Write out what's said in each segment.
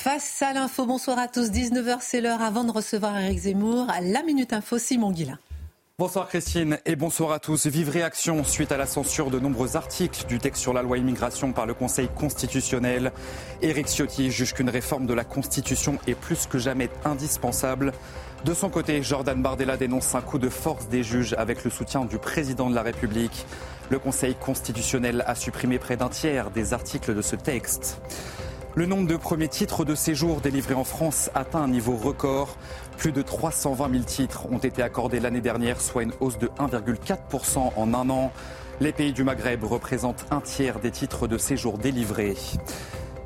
Face à l'info, bonsoir à tous. 19h, c'est l'heure avant de recevoir Eric Zemmour. La Minute Info, Simon Guillain. Bonsoir Christine et bonsoir à tous. Vive réaction suite à la censure de nombreux articles du texte sur la loi immigration par le Conseil constitutionnel. Éric Ciotti juge qu'une réforme de la Constitution est plus que jamais indispensable. De son côté, Jordan Bardella dénonce un coup de force des juges avec le soutien du président de la République. Le Conseil constitutionnel a supprimé près d'un tiers des articles de ce texte. Le nombre de premiers titres de séjour délivrés en France atteint un niveau record. Plus de 320 000 titres ont été accordés l'année dernière, soit une hausse de 1,4% en un an. Les pays du Maghreb représentent un tiers des titres de séjour délivrés.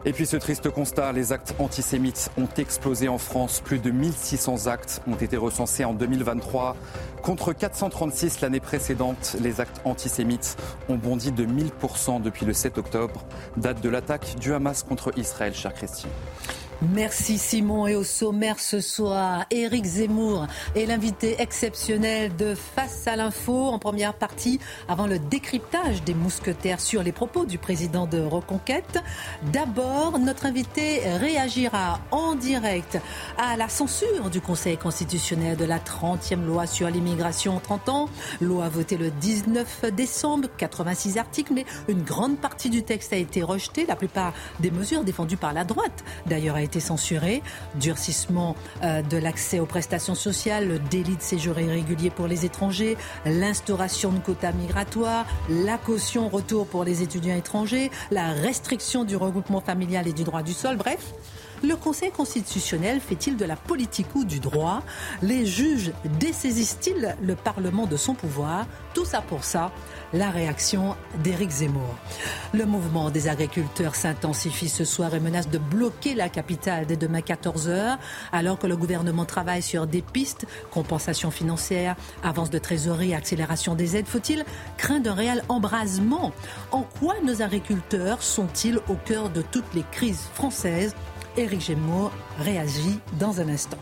Et puis ce triste constat, les actes antisémites ont explosé en France. Plus de 1600 actes ont été recensés en 2023. Contre 436 l'année précédente, les actes antisémites ont bondi de 1000% depuis le 7 octobre, date de l'attaque du Hamas contre Israël, cher Christian. Merci Simon et au sommaire ce soir, Éric Zemmour est l'invité exceptionnel de Face à l'info en première partie avant le décryptage des mousquetaires sur les propos du président de Reconquête. D'abord, notre invité réagira en direct à la censure du Conseil constitutionnel de la 30e loi sur l'immigration en 30 ans. Loi votée le 19 décembre, 86 articles, mais une grande partie du texte a été rejetée. La plupart des mesures défendues par la droite, d'ailleurs, a été censuré. Durcissement euh, de l'accès aux prestations sociales, le délit de séjour irrégulier pour les étrangers, l'instauration de quotas migratoires, la caution retour pour les étudiants étrangers, la restriction du regroupement familial et du droit du sol. Bref, le Conseil constitutionnel fait-il de la politique ou du droit? Les juges dessaisissent-ils le Parlement de son pouvoir? Tout ça pour ça, la réaction d'Éric Zemmour. Le mouvement des agriculteurs s'intensifie ce soir et menace de bloquer la capitale dès demain 14h, alors que le gouvernement travaille sur des pistes, compensation financière, avance de trésorerie, accélération des aides. Faut-il craindre un réel embrasement? En quoi nos agriculteurs sont-ils au cœur de toutes les crises françaises? Éric Zemmour réagit dans un instant.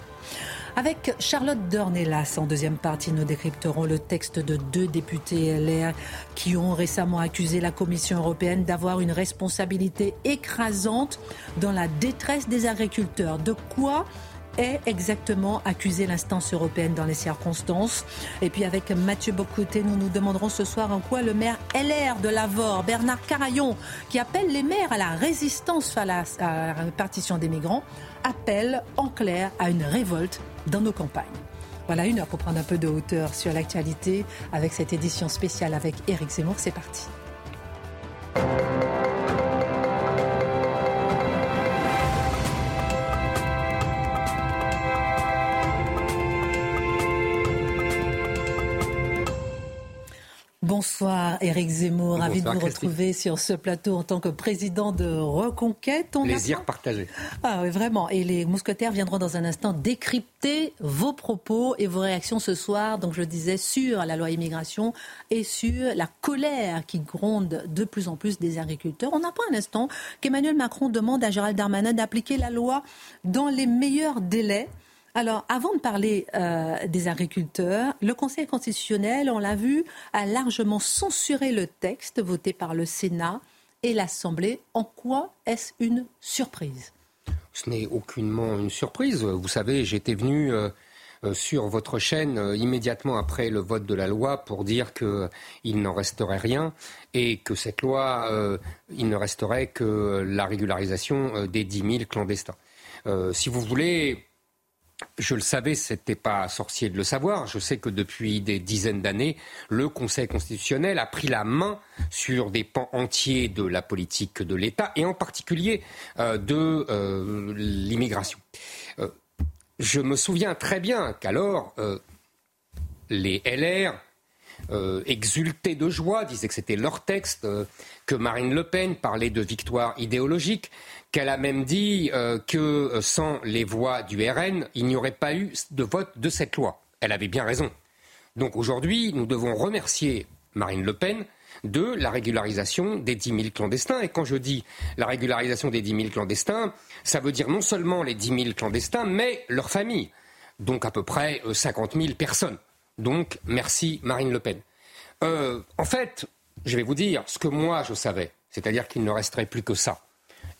Avec Charlotte Dornelas, en deuxième partie, nous décrypterons le texte de deux députés LR qui ont récemment accusé la Commission européenne d'avoir une responsabilité écrasante dans la détresse des agriculteurs. De quoi est exactement accusée l'instance européenne dans les circonstances? Et puis avec Mathieu Bocoté, nous nous demanderons ce soir en quoi le maire LR de Lavore, Bernard Carayon, qui appelle les maires à la résistance face à la répartition des migrants, appelle en clair à une révolte dans nos campagnes. Voilà une heure pour prendre un peu de hauteur sur l'actualité avec cette édition spéciale avec Éric Zemmour. C'est parti. Bonsoir Éric Zemmour, ravi de vous retrouver sur ce plateau en tant que président de Reconquête. On Plaisir partagé. Ah oui, vraiment. Et les mousquetaires viendront dans un instant décrypter vos propos et vos réactions ce soir. Donc je disais sur la loi immigration et sur la colère qui gronde de plus en plus des agriculteurs. On apprend un instant qu'Emmanuel Macron demande à Gérald Darmanin d'appliquer la loi dans les meilleurs délais. Alors, avant de parler euh, des agriculteurs, le Conseil constitutionnel, on l'a vu, a largement censuré le texte voté par le Sénat et l'Assemblée. En quoi est-ce une surprise? Ce n'est aucunement une surprise. Vous savez, j'étais venu euh, euh, sur votre chaîne immédiatement après le vote de la loi pour dire qu'il n'en resterait rien et que cette loi, il ne resterait que la régularisation des 10 000 clandestins. si vous voulez, je le savais, c'était pas sorcier de le savoir. Je sais que depuis des dizaines d'années, le Conseil constitutionnel a pris la main sur des pans entiers de la politique de l'État et en particulier euh, de euh, l'immigration. Euh, je me souviens très bien qu'alors les LR euh, exultaient de joie, disaient que c'était leur texte, euh, que Marine Le Pen parlait de victoire idéologique, qu'elle a même dit que sans les voix du RN, il n'y aurait pas eu de vote de cette loi. Elle avait bien raison. Donc aujourd'hui, nous devons remercier Marine Le Pen de la régularisation des 10 000 clandestins. Et quand je dis la régularisation des 10 000 clandestins, ça veut dire non seulement les 10 000 clandestins, mais leurs familles. Donc à peu près 50 euh, 000 personnes. Donc merci Marine Le Pen. Euh, en fait, je vais vous dire ce que moi je savais, c'est-à-dire qu'il ne resterait plus que ça.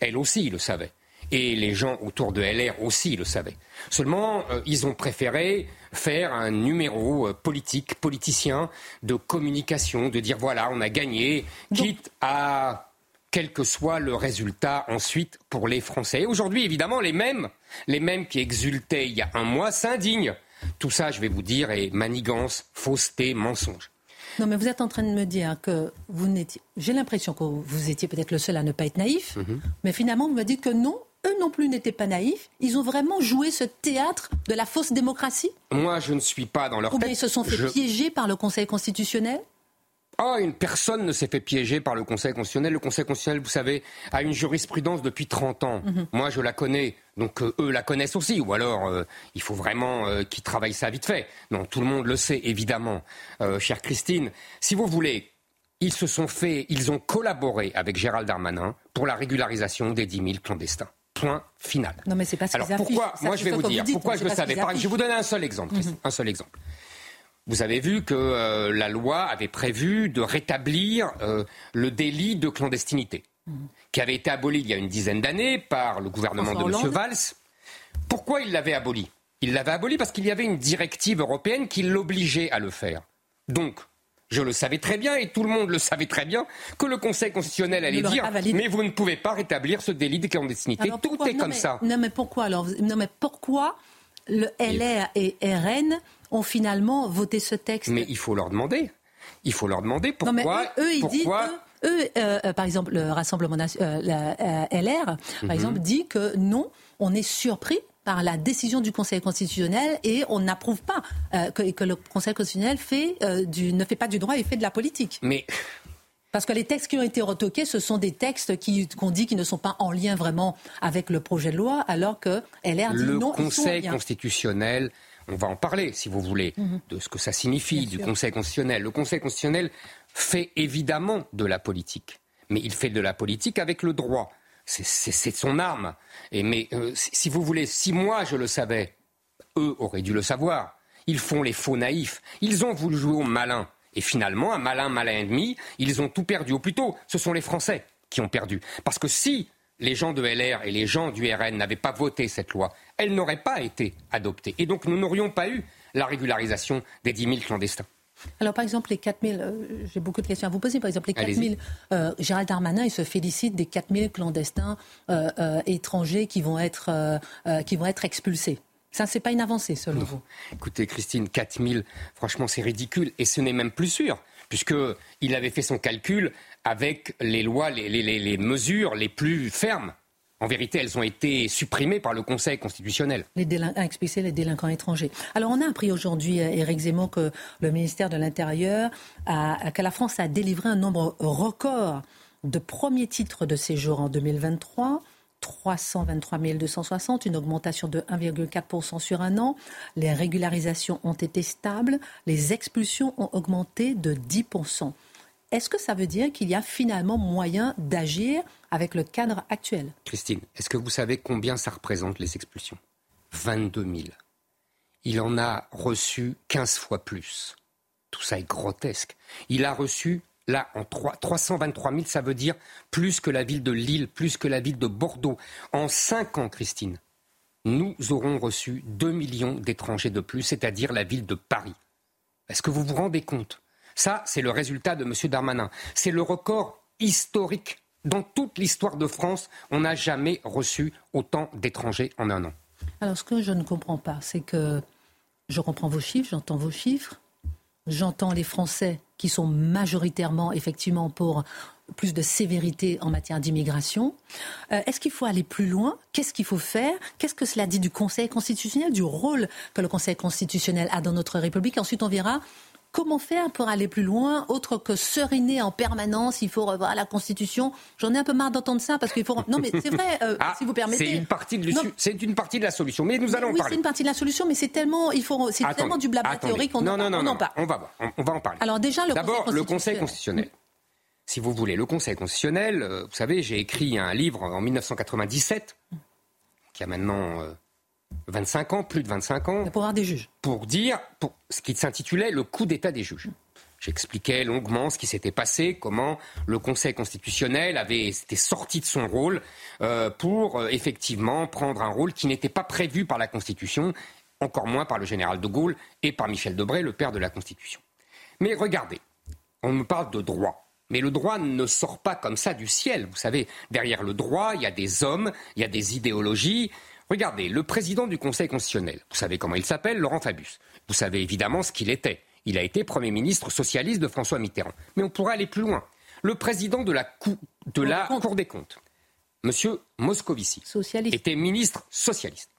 Elle aussi le savait. Et les gens autour de LR aussi le savaient. Seulement, euh, ils ont préféré faire un numéro euh, politique, politicien, de communication, de dire voilà, on a gagné, quitte à quel que soit le résultat ensuite pour les Français. Aujourd'hui, évidemment, les mêmes, les mêmes qui exultaient il y a un mois s'indignent. Tout ça, je vais vous dire, est manigance, fausseté, mensonge. Non, mais vous êtes en train de me dire que vous n'étiez. J'ai l'impression que vous étiez peut-être le seul à ne pas être naïf, mhm. mais finalement, vous me dites que non, eux non plus n'étaient pas naïfs. Ils ont vraiment joué ce théâtre de la fausse démocratie Moi, je ne suis pas dans leur Ou bien ils se sont fait piéger par le Conseil constitutionnel Oh, une personne ne s'est fait piéger par le Conseil constitutionnel. Le Conseil constitutionnel, vous savez, a une jurisprudence depuis 30 ans. Mhm. Moi, je la connais, donc euh, eux la connaissent aussi. Ou alors, euh, il faut vraiment euh, qu'ils travaillent ça vite fait. Non, tout le monde le sait, évidemment. chère Christine, si vous voulez, ils se sont fait, ils ont collaboré avec Gérald Darmanin pour la régularisation des 10 000 clandestins. Point final. Non, mais c'est pas ce Alors pourquoi Moi, je vais vous dire pourquoi je le savais. je vais vous donner un seul exemple. Mhm. Un seul exemple. Vous avez vu que euh, la loi avait prévu de rétablir euh, le délit de clandestinité, mhm. qui avait été aboli il y a une dizaine d'années par le gouvernement de M. Valls. Pourquoi il l'avait aboli? Il l'avait aboli parce qu'il y avait une directive européenne qui l'obligeait à le faire. Donc, je le savais très bien et tout le monde le savait très bien que le Conseil constitutionnel allait dire mais vous ne pouvez pas rétablir ce délit de clandestinité. tout est comme ça. Non mais pourquoi alors? Non mais pourquoi le LR et RN ont finalement voté ce texte Mais il faut leur demander. Il faut leur demander pourquoi. eux, ils pourquoi, disent, eux, euh, euh, par exemple, le Rassemblement euh, LR, par mhm. exemple, dit que non, on est surpris par la décision du Conseil constitutionnel et on n'approuve pas que, le Conseil constitutionnel fait, du, ne fait pas du droit et fait de la politique. Mais parce que les textes qui ont été retoqués, ce sont des textes qu'on dit qui ne sont pas en lien vraiment avec le projet de loi, alors que LR dit le non. Le Conseil constitutionnel, on va en parler si vous voulez, mhm. de ce que ça signifie du Conseil constitutionnel. Le Conseil constitutionnel fait évidemment de la politique, mais il fait de la politique avec le droit c'est son arme. Et mais euh, si vous voulez, si moi je le savais, eux auraient dû le savoir. Ils font les faux naïfs. Ils ont voulu jouer au malin. Et finalement, un malin, malin ennemi, ils ont tout perdu. Ou plutôt, ce sont les Français qui ont perdu. Parce que si les gens de LR et les gens du RN n'avaient pas voté cette loi, elle n'aurait pas été adoptée. Et donc nous n'aurions pas eu la régularisation des 10 000 clandestins. Alors, par exemple, les 4 000, euh, j'ai beaucoup de questions à vous poser. Par exemple, les 4 000, euh, Gérald Darmanin, il se félicite des 4 000 clandestins euh, étrangers qui vont, être, qui vont être expulsés. Ça, c'est pas une avancée, selon vous? Écoutez, Christine, 4 000, franchement, c'est ridicule. Et ce n'est même plus sûr, puisqu'il avait fait son calcul avec les lois, les, mesures les plus fermes. En vérité, elles ont été supprimées par le Conseil constitutionnel. Les délinquants, les délinquants étrangers. Alors, on a appris aujourd'hui, Éric Zemmour, que le ministère de l'Intérieur, a, que la France a délivré un nombre record de premiers titres de séjour en 2023. 323 260, une augmentation de 1,4% sur un an. Les régularisations ont été stables, les expulsions ont augmenté de 10%. Est-ce que ça veut dire qu'il y a finalement moyen d'agir avec le cadre actuel? Christine, est-ce que vous savez combien ça représente les expulsions? 22 000. Il en a reçu 15 fois plus. Tout ça est grotesque. Il a reçu, là, en 3, 323 000, ça veut dire plus que la ville de Lille, plus que la ville de Bordeaux. En 5 ans, Christine, nous aurons reçu 2 millions d'étrangers de plus, c'est-à-dire la ville de Paris. Est-ce que vous vous rendez compte? Ça, c'est le résultat de M. Darmanin. C'est le record historique. Dans toute l'histoire de France, on n'a jamais reçu autant d'étrangers en un an. Alors, ce que je ne comprends pas, c'est que je comprends vos chiffres, j'entends vos chiffres, j'entends les Français qui sont majoritairement, effectivement, pour plus de sévérité en matière d'immigration. Euh, est-ce qu'il faut aller plus loin? Qu'est-ce qu'il faut faire? Qu'est-ce que cela dit du Conseil constitutionnel, du rôle que le Conseil constitutionnel a dans notre République? Ensuite, on verra comment faire pour aller plus loin, autre que seriner en permanence, il faut revoir la Constitution. J'en ai un peu marre d'entendre ça parce qu'il faut. Non, mais c'est vrai, euh, ah, si vous permettez. C'est une partie de c'est une partie de la solution, mais nous allons en parler. Oui, c'est une partie de la solution, mais c'est tellement, il faut, c'est tellement du blabla théorique. On non, non, non, on en parle. On va voir, on, va en parler. Alors déjà, le d'abord le Conseil constitutionnel. Si vous voulez, le Conseil constitutionnel, euh, vous savez, j'ai écrit un livre en 1997, qui a maintenant 25 euh, ans, plus de 25 ans. Le pouvoir des juges. Pour dire, pour, ce qui s'intitulait le coup d'état des juges. J'expliquais longuement ce qui s'était passé, comment le Conseil constitutionnel avait été sorti de son rôle euh, pour effectivement prendre un rôle qui n'était pas prévu par la Constitution, encore moins par le général de Gaulle et par Michel Debré, le père de la Constitution. Mais regardez, on me parle de droit. Mais le droit ne sort pas comme ça du ciel. Vous savez, derrière le droit, il y a des hommes, il y a des idéologies. Regardez, le président du Conseil constitutionnel, vous savez comment il s'appelle Laurent Fabius. Vous savez évidemment ce qu'il était. Il a été Premier ministre socialiste de François Mitterrand. Mais on pourrait aller plus loin. Le président de la, de la Cour des comptes, M. Moscovici, était ministre socialiste.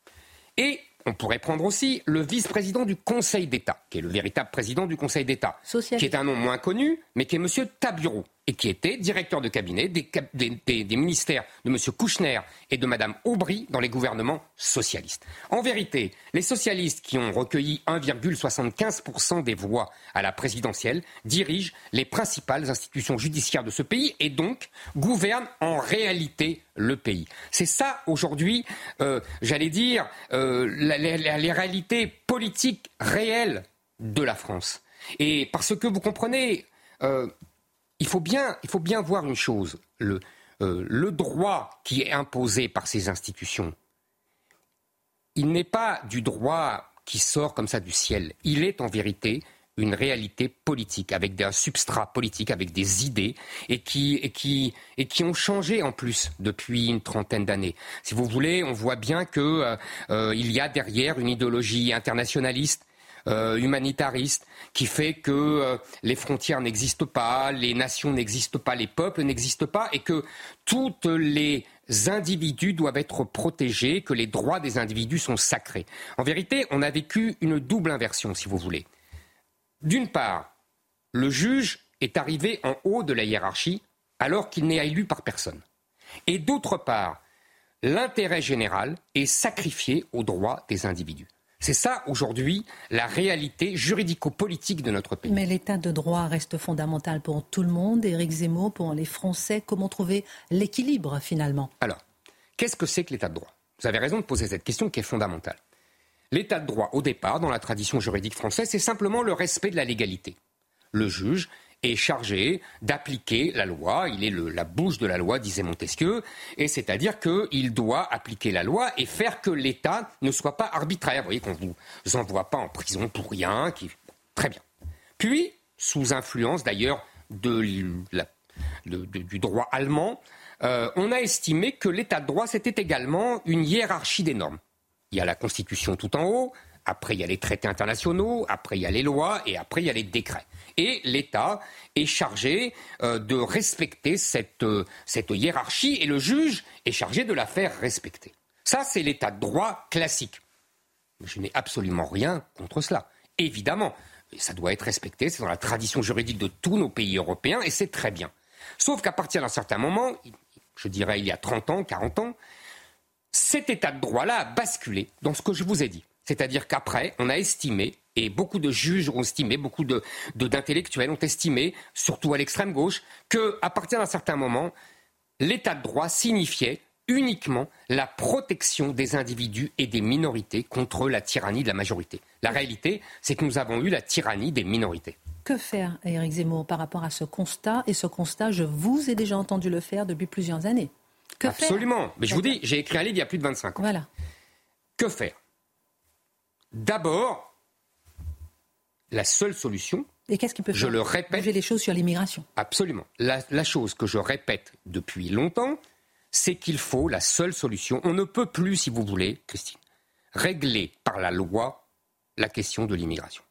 Et on pourrait prendre aussi le vice-président du Conseil d'État, qui est le véritable président du Conseil d'État, qui est un nom moins connu, mais qui est M. Tabureau et qui était directeur de cabinet des, ministères de M. Kouchner et de Mme Aubry dans les gouvernements socialistes. En vérité, les socialistes qui ont recueilli 1,75% des voix à la présidentielle dirigent les principales institutions judiciaires de ce pays et donc gouvernent en réalité le pays. C'est ça aujourd'hui, euh, j'allais dire, euh, les réalités politiques réelles de la France. Et parce que vous comprenez, euh, il faut bien, voir une chose. Le, euh, le droit qui est imposé par ces institutions, il n'est pas du droit qui sort comme ça du ciel. Il est en vérité une réalité politique, avec un substrat politique, avec des idées, et qui ont changé en plus depuis une trentaine d'années. Si vous voulez, on voit bien qu'il euh, euh, y a derrière une idéologie internationaliste euh, humanitariste qui fait que euh, les frontières n'existent pas, les nations n'existent pas, les peuples n'existent pas et que toutes les individus doivent être protégés, que les droits des individus sont sacrés. En vérité, on a vécu une double inversion, si vous voulez. D'une part, le juge est arrivé en haut de la hiérarchie alors qu'il n'est élu par personne. Et d'autre part, l'intérêt général est sacrifié aux droits des individus. C'est ça aujourd'hui la réalité juridico-politique de notre pays. Mais l'état de droit reste fondamental pour tout le monde. Éric Zemmour, pour les Français, comment trouver l'équilibre finalement? Alors, qu'est-ce que c'est que l'état de droit? Vous avez raison de poser cette question qui est fondamentale. L'état de droit, au départ, dans la tradition juridique française, c'est simplement le respect de la légalité. Le juge est chargé d'appliquer la loi. Il est la bouche de la loi, disait Montesquieu, et c'est-à-dire qu'il doit appliquer la loi et faire que l'État ne soit pas arbitraire. Vous voyez qu'on ne vous envoie pas en prison pour rien. Très bien. Puis, sous influence d'ailleurs de, du droit allemand, euh, on a estimé que l'État de droit, c'était également une hiérarchie des normes. Il y a la Constitution tout en haut, après il y a les traités internationaux, après il y a les lois, et après il y a les décrets. Et l'État est chargé euh, de respecter cette, euh, cette hiérarchie et le juge est chargé de la faire respecter. Ça, c'est l'État de droit classique. Je n'ai absolument rien contre cela. Évidemment, ça doit être respecté, c'est dans la tradition juridique de tous nos pays européens et c'est très bien. Sauf qu'à partir d'un certain moment, je dirais il y a 30 ans, 40 ans, cet état de droit-là a basculé dans ce que je vous ai dit. C'est-à-dire qu'après, on a estimé, et beaucoup de juges ont estimé, beaucoup d'intellectuels ont estimé, surtout à l'extrême gauche, qu'à partir d'un certain moment, l'état de droit signifiait uniquement la protection des individus et des minorités contre la tyrannie de la majorité. La réalité, c'est que nous avons eu la tyrannie des minorités. Que faire, Éric Zemmour, par rapport à ce constat Et ce constat, je vous ai déjà entendu le faire depuis plusieurs années. Que Absolument. Mais je vous dis, j'ai écrit un livre il y a plus de 25 ans. Voilà. Que faire? D'abord, la seule solution, et qu'est-ce qui peut je le répète, les choses sur l'immigration? Absolument. La, chose que je répète depuis longtemps, c'est qu'il faut la seule solution. On ne peut plus, si vous voulez, Christine, régler par la loi la question de l'immigration.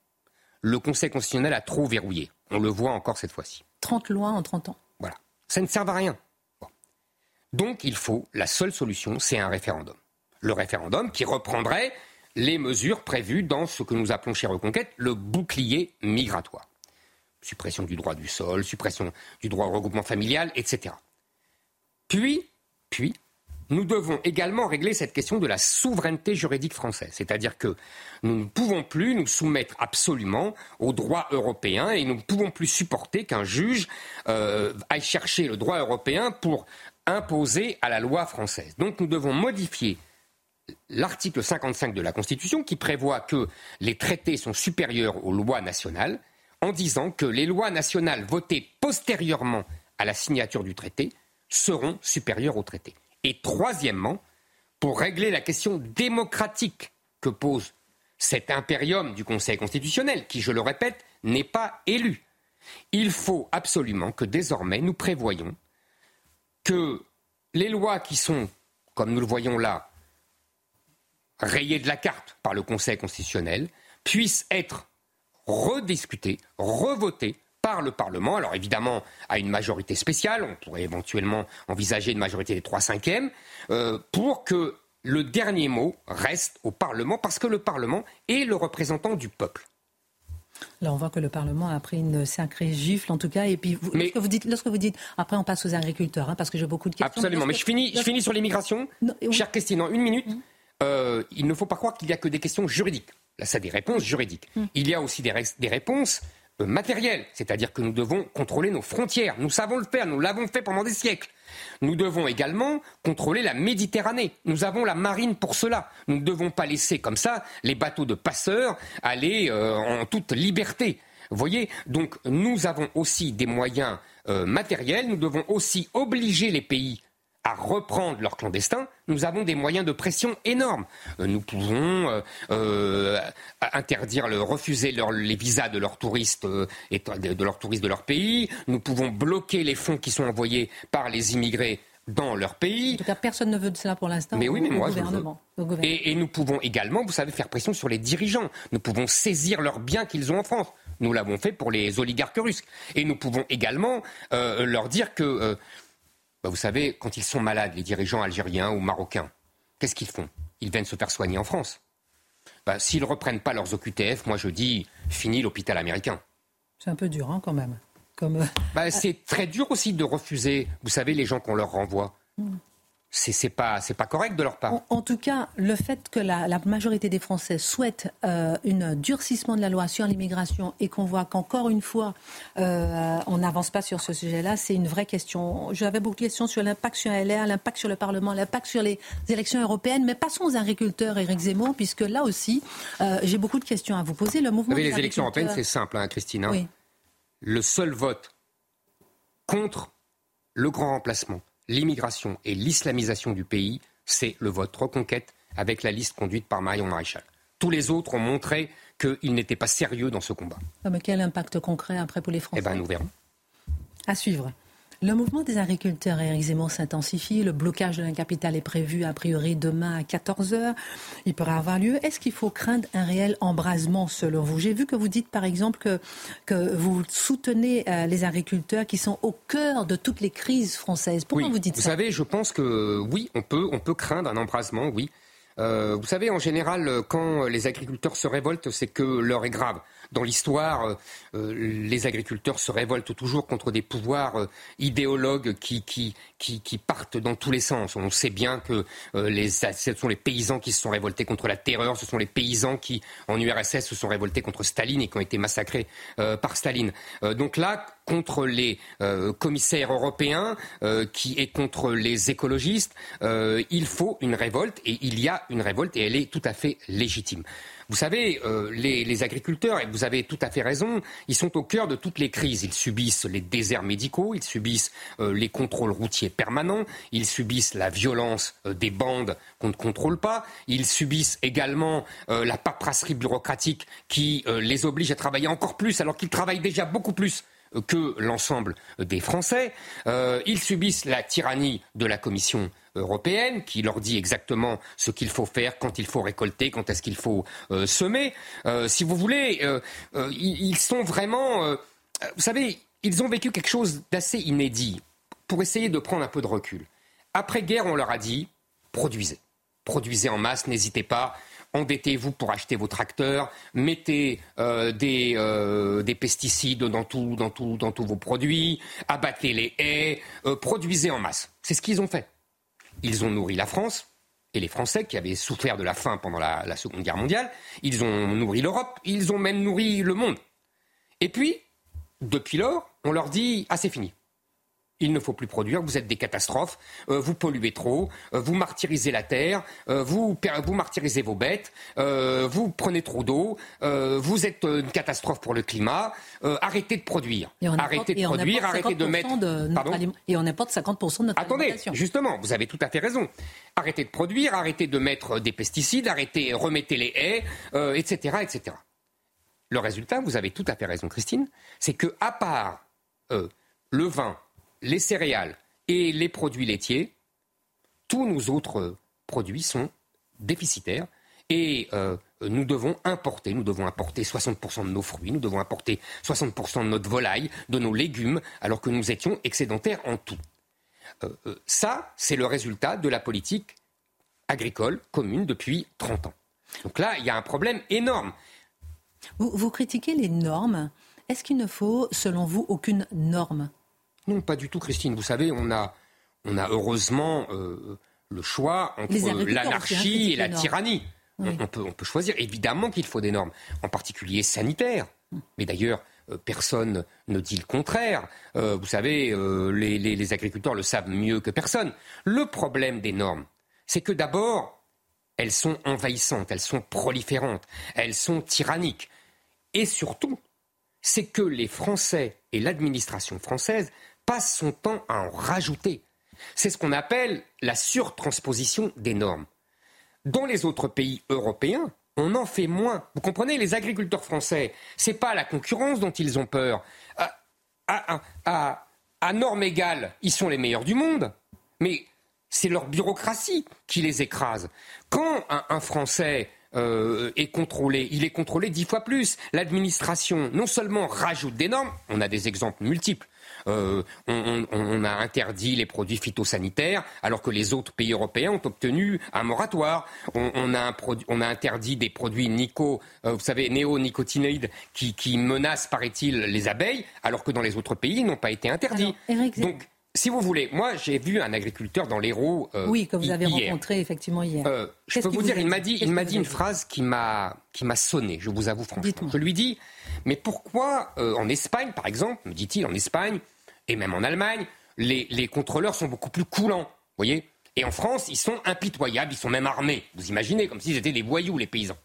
Le Conseil constitutionnel a trop verrouillé. On le voit encore cette fois-ci. 30 lois en 30 ans. Voilà. Ça ne sert à rien. Donc il faut, la seule solution, c'est un référendum. Le référendum qui reprendrait les mesures prévues dans ce que nous appelons chez Reconquête le bouclier migratoire. suppression du droit du sol, suppression du droit au regroupement familial, etc. Puis, puis, nous devons également régler cette question de la souveraineté juridique française. C'est-à-dire que nous ne pouvons plus nous soumettre absolument au droit européen et nous ne pouvons plus supporter qu'un juge euh, aille chercher le droit européen pour imposer à la loi française. Donc nous devons modifier l'article 55 de la Constitution qui prévoit que les traités sont supérieurs aux lois nationales en disant que les lois nationales votées postérieurement à la signature du traité seront supérieures au traité. Et troisièmement, pour régler la question démocratique que pose cet impérium du Conseil constitutionnel, qui, je le répète, n'est pas élu, il faut absolument que désormais nous prévoyons que les lois qui sont, comme nous le voyons là, rayées de la carte par le Conseil constitutionnel, puissent être rediscutées, revotées par le Parlement. Alors évidemment, à une majorité spéciale, on pourrait éventuellement envisager une majorité des trois cinquièmes, euh, pour que le dernier mot reste au Parlement, parce que le Parlement est le représentant du peuple. Là, on voit que le Parlement a pris une sacrée gifle, en tout cas. Et puis, lorsque, vous dites, lorsque vous dites, après, on passe aux agriculteurs, hein, parce que j'ai beaucoup de questions. Absolument. Mais, je, finis, je finis sur l'immigration. Chère Christine, en une minute, mm. Euh, il ne faut pas croire qu'il n'y a que des questions juridiques. Là, c'est des réponses juridiques. Mm. Il y a aussi des, des réponses euh, matériel, c'est-à-dire que nous devons contrôler nos frontières. Nous savons le faire, nous l'avons fait pendant des siècles. Nous devons également contrôler la Méditerranée. Nous avons la marine pour cela. Nous ne devons pas laisser comme ça les bateaux de passeurs aller euh, en toute liberté. Vous voyez, donc nous avons aussi des moyens euh, matériels. Nous devons aussi obliger les pays à reprendre leurs clandestins, nous avons des moyens de pression énormes. Euh, nous pouvons euh, euh, interdire, le, refuser les visas de leurs touristes et de leurs touristes de leur pays. Nous pouvons bloquer les fonds qui sont envoyés par les immigrés dans leur pays. En tout cas, personne ne veut de cela pour l'instant. Mais oui, mais moi, gouvernement. Je veux. Et, et, nous pouvons également, vous savez, faire pression sur les dirigeants. Nous pouvons saisir leurs biens qu'ils ont en France. Nous l'avons fait pour les oligarques russes. Et nous pouvons également leur dire que bah, vous savez, quand ils sont malades, les dirigeants algériens ou marocains, qu'est-ce qu'ils font? Ils viennent se faire soigner en France. Bah, s'ils ne reprennent pas leurs OQTF, moi je dis, fini l'hôpital américain. C'est un peu dur hein, quand même. Comme... Euh, bah, c'est très dur aussi de refuser, vous savez, les gens qu'on leur renvoie. C'est pas c'est pas correct de leur part. En, tout cas, le fait que la, majorité des Français souhaitent euh, un durcissement de la loi sur l'immigration et qu'on voit qu'encore une fois euh, on n'avance pas sur ce sujet-là, c'est une vraie question. J'avais beaucoup de questions sur l'impact sur LR, l'impact sur le Parlement, l'impact sur les élections européennes, mais passons aux agriculteurs, Éric Zemmour, puisque là aussi euh, j'ai beaucoup de questions à vous poser. Le mouvement. Vous les élections européennes, c'est simple, hein, Christine. Hein. Le seul vote contre le grand remplacement l'immigration et l'islamisation du pays, c'est le vote reconquête avec la liste conduite par Marion Maréchal. Tous les autres ont montré qu'ils n'étaient pas sérieux dans ce combat. Ah, mais quel impact concret après pour les Français Eh bien, nous verrons. À suivre. Le mouvement des agriculteurs, Éric Zemmour, s'intensifie. Le blocage de la capitale est prévu a priori demain à 14h. Il pourrait avoir lieu. Est-ce qu'il faut craindre un réel embrasement selon vous? J'ai vu que vous dites par exemple que, que vous soutenez euh, les agriculteurs qui sont au cœur de toutes les crises françaises. Pourquoi vous dites ça? Vous savez, je pense que oui, on peut, on peut craindre un embrasement, oui. Euh, vous savez, en général, quand les agriculteurs se révoltent, c'est que l'heure est grave dans l'histoire, euh, euh, les agriculteurs se révoltent toujours contre des pouvoirs euh, idéologues qui, qui, qui, partent dans tous les sens. On sait bien que les, ce sont les paysans qui se sont révoltés contre la terreur, ce sont les paysans qui, en URSS, se sont révoltés contre Staline et qui ont été massacrés par Staline. donc là, contre les commissaires européens qui est contre les écologistes, il faut une révolte et il y a une révolte et elle est tout à fait légitime. Vous savez, euh, les, agriculteurs, et vous avez tout à fait raison, ils sont au cœur de toutes les crises. Ils subissent les déserts médicaux, ils subissent euh, les contrôles routiers permanents, ils subissent la violence euh, des bandes qu'on ne contrôle pas, ils subissent également la paperasserie bureaucratique qui les oblige à travailler encore plus alors qu'ils travaillent déjà beaucoup plus que l'ensemble des Français. ils subissent la tyrannie de la Commission européenne qui leur dit exactement ce qu'il faut faire, quand il faut récolter, quand est-ce qu'il faut euh, semer. Euh, si vous voulez, euh, ils, sont vraiment... vous savez, ils ont vécu quelque chose d'assez inédit pour essayer de prendre un peu de recul. Après-guerre, on leur a dit, produisez. Produisez en masse, n'hésitez pas. Endettez-vous pour acheter vos tracteurs, mettez euh, des, euh, des, pesticides dans, tout, dans, tout, dans tous vos produits, abattez les haies, produisez en masse. C'est ce qu'ils ont fait. Ils ont nourri la France, et les Français qui avaient souffert de la faim pendant la, la Seconde Guerre mondiale, ils ont nourri l'Europe, ils ont même nourri le monde. Et puis, depuis lors, on leur dit Ah, c'est fini il ne faut plus produire, vous êtes des catastrophes, euh, vous polluez trop, euh, vous martyrisez la terre, euh, vous, vous martyrisez vos bêtes, vous prenez trop d'eau, vous êtes une catastrophe pour le climat, arrêtez de produire. arrêtez de produire, arrêtez de mettre... et on importe 50% de notre Attendez, justement, vous avez tout à fait raison. Arrêtez de produire, arrêtez de mettre des pesticides, arrêtez, remettez les haies, etc., etc. Le résultat, vous avez tout à fait raison, Christine, c'est que à part le vin, les céréales et les produits laitiers, tous nos autres produits sont déficitaires et euh, nous devons importer, nous devons importer 60% de nos fruits, nous devons importer 60% de notre volaille, de nos légumes, alors que nous étions excédentaires en tout. Euh, euh, ça, c'est le résultat de la politique agricole commune depuis 30 ans. Donc là, il y a un problème énorme. vous critiquez les normes. Est-ce qu'il ne faut, selon vous, aucune norme? Non, pas du tout, Christine. Vous savez, on a, on a heureusement euh, le choix entre l'anarchie et la tyrannie. On, peut, on peut choisir. Évidemment qu'il faut des normes, en particulier sanitaires. Mais d'ailleurs, euh, personne ne dit le contraire. Euh, vous savez, les, les, agriculteurs le savent mieux que personne. Le problème des normes, c'est que d'abord, elles sont envahissantes, elles sont proliférantes, elles sont tyranniques. Et surtout, c'est que les Français et l'administration française passe son temps à en rajouter. C'est ce qu'on appelle la surtransposition des normes. Dans les autres pays européens, on en fait moins. Vous comprenez, les agriculteurs français, c'est pas la concurrence dont ils ont peur. À, à, normes égales, ils sont les meilleurs du monde. Mais c'est leur bureaucratie qui les écrase. Quand un, Français euh, est contrôlé, il est contrôlé dix fois plus. L'administration, non seulement rajoute des normes, on a des exemples multiples. Euh, on, a interdit les produits phytosanitaires, alors que les autres pays européens ont obtenu un moratoire. On, a, interdit des produits nico, euh, vous savez, néonicotinoïdes qui, qui menacent, paraît-il, les abeilles, alors que dans les autres pays, ils n'ont pas été interdits. Donc, si vous voulez, moi j'ai vu un agriculteur dans l'Hérault. Euh, oui, que vous avez rencontré effectivement hier. je peux vous, dire, il m'a dit, il m'a dit une phrase qui m'a qui m'a sonné. Je vous avoue franchement. Je lui dis, mais pourquoi en Espagne, par exemple, me dit-il, en Espagne, et même en Allemagne, les, contrôleurs sont beaucoup plus coulants. voyez? Et en France, ils sont impitoyables, ils sont même armés. Vous imaginez, comme s'ils étaient des voyous, les paysans.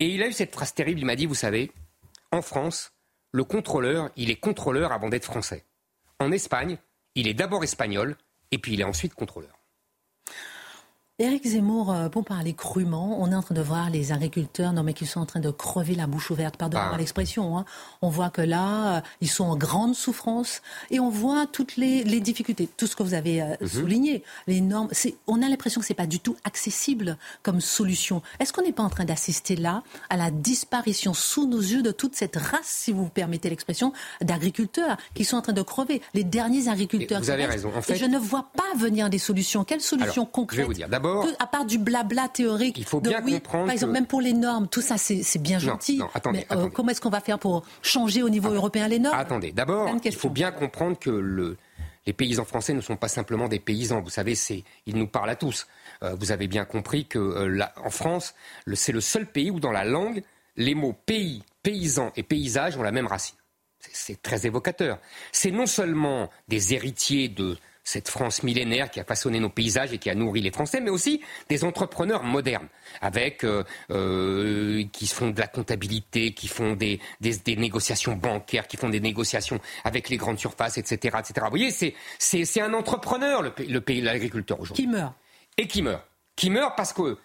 Et il a eu cette phrase terrible, il m'a dit, vous savez, en France, le contrôleur, il est contrôleur avant d'être français. En Espagne, il est d'abord espagnol, et puis il est ensuite contrôleur. Éric Zemmour, euh, pour parler crûment, on est en train de voir les agriculteurs, non mais qui sont en train de crever la bouche ouverte, pardonnez-moi ah. l'expression. Hein. On voit que là, euh, ils sont en grande souffrance et on voit toutes les, difficultés, tout ce que vous avez euh, mhm. souligné, les normes. On a l'impression que c'est pas du tout accessible comme solution. Est-ce qu'on n'est pas en train d'assister là à la disparition sous nos yeux de toute cette race, si vous permettez l'expression, d'agriculteurs qui sont en train de crever, les derniers agriculteurs. vous avez raison. En fait, et je ne vois pas venir des solutions. Quelles solutions concrètes D'abord à part du blabla théorique. Il faut bien comprendre. Par exemple, même pour les normes, tout ça, c'est bien gentil. mais euh, comment est-ce qu'on va faire pour changer au niveau européen les normes? Attendez, d'abord, il faut bien comprendre que le, les paysans français ne sont pas simplement des paysans. Vous savez, ils nous parlent à tous. Euh, vous avez bien compris que euh, en France, c'est le seul pays où dans la langue, les mots pays, paysan et paysage ont la même racine. C'est très évocateur. C'est non seulement des héritiers de cette France millénaire qui a façonné nos paysages et qui a nourri les Français, mais aussi des entrepreneurs modernes, avec euh, euh, qui font de la comptabilité, qui font des, des, négociations bancaires, qui font des négociations avec les grandes surfaces, etc., etc. Vous voyez, c'est c'est un entrepreneur le, le pays, l'agriculteur aujourd'hui. Qui meurt? Et qui meurt. Qui meurt parce que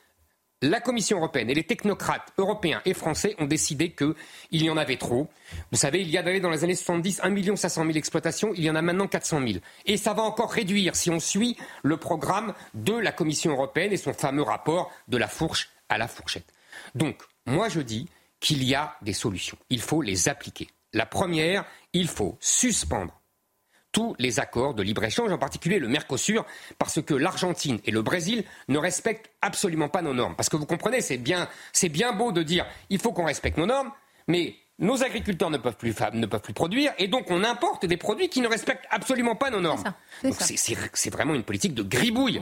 la Commission européenne et les technocrates européens et français ont décidé qu'il y en avait trop. Vous savez, il y avait dans les années 70 1 500 000 exploitations, il y en a maintenant 400 000. Et ça va encore réduire si on suit le programme de la Commission européenne et son fameux rapport de la fourche à la fourchette. Donc, moi je dis qu'il y a des solutions. Il faut les appliquer. La première, il faut suspendre tous les accords de libre-échange, en particulier le Mercosur, parce que l'Argentine et le Brésil ne respectent absolument pas nos normes. Parce que vous comprenez, c'est bien, c'est bien beau de dire il faut qu'on respecte nos normes, mais nos agriculteurs ne peuvent, plus, ne peuvent plus produire et donc on importe des produits qui ne respectent absolument pas nos normes. C'est vraiment une politique de gribouille.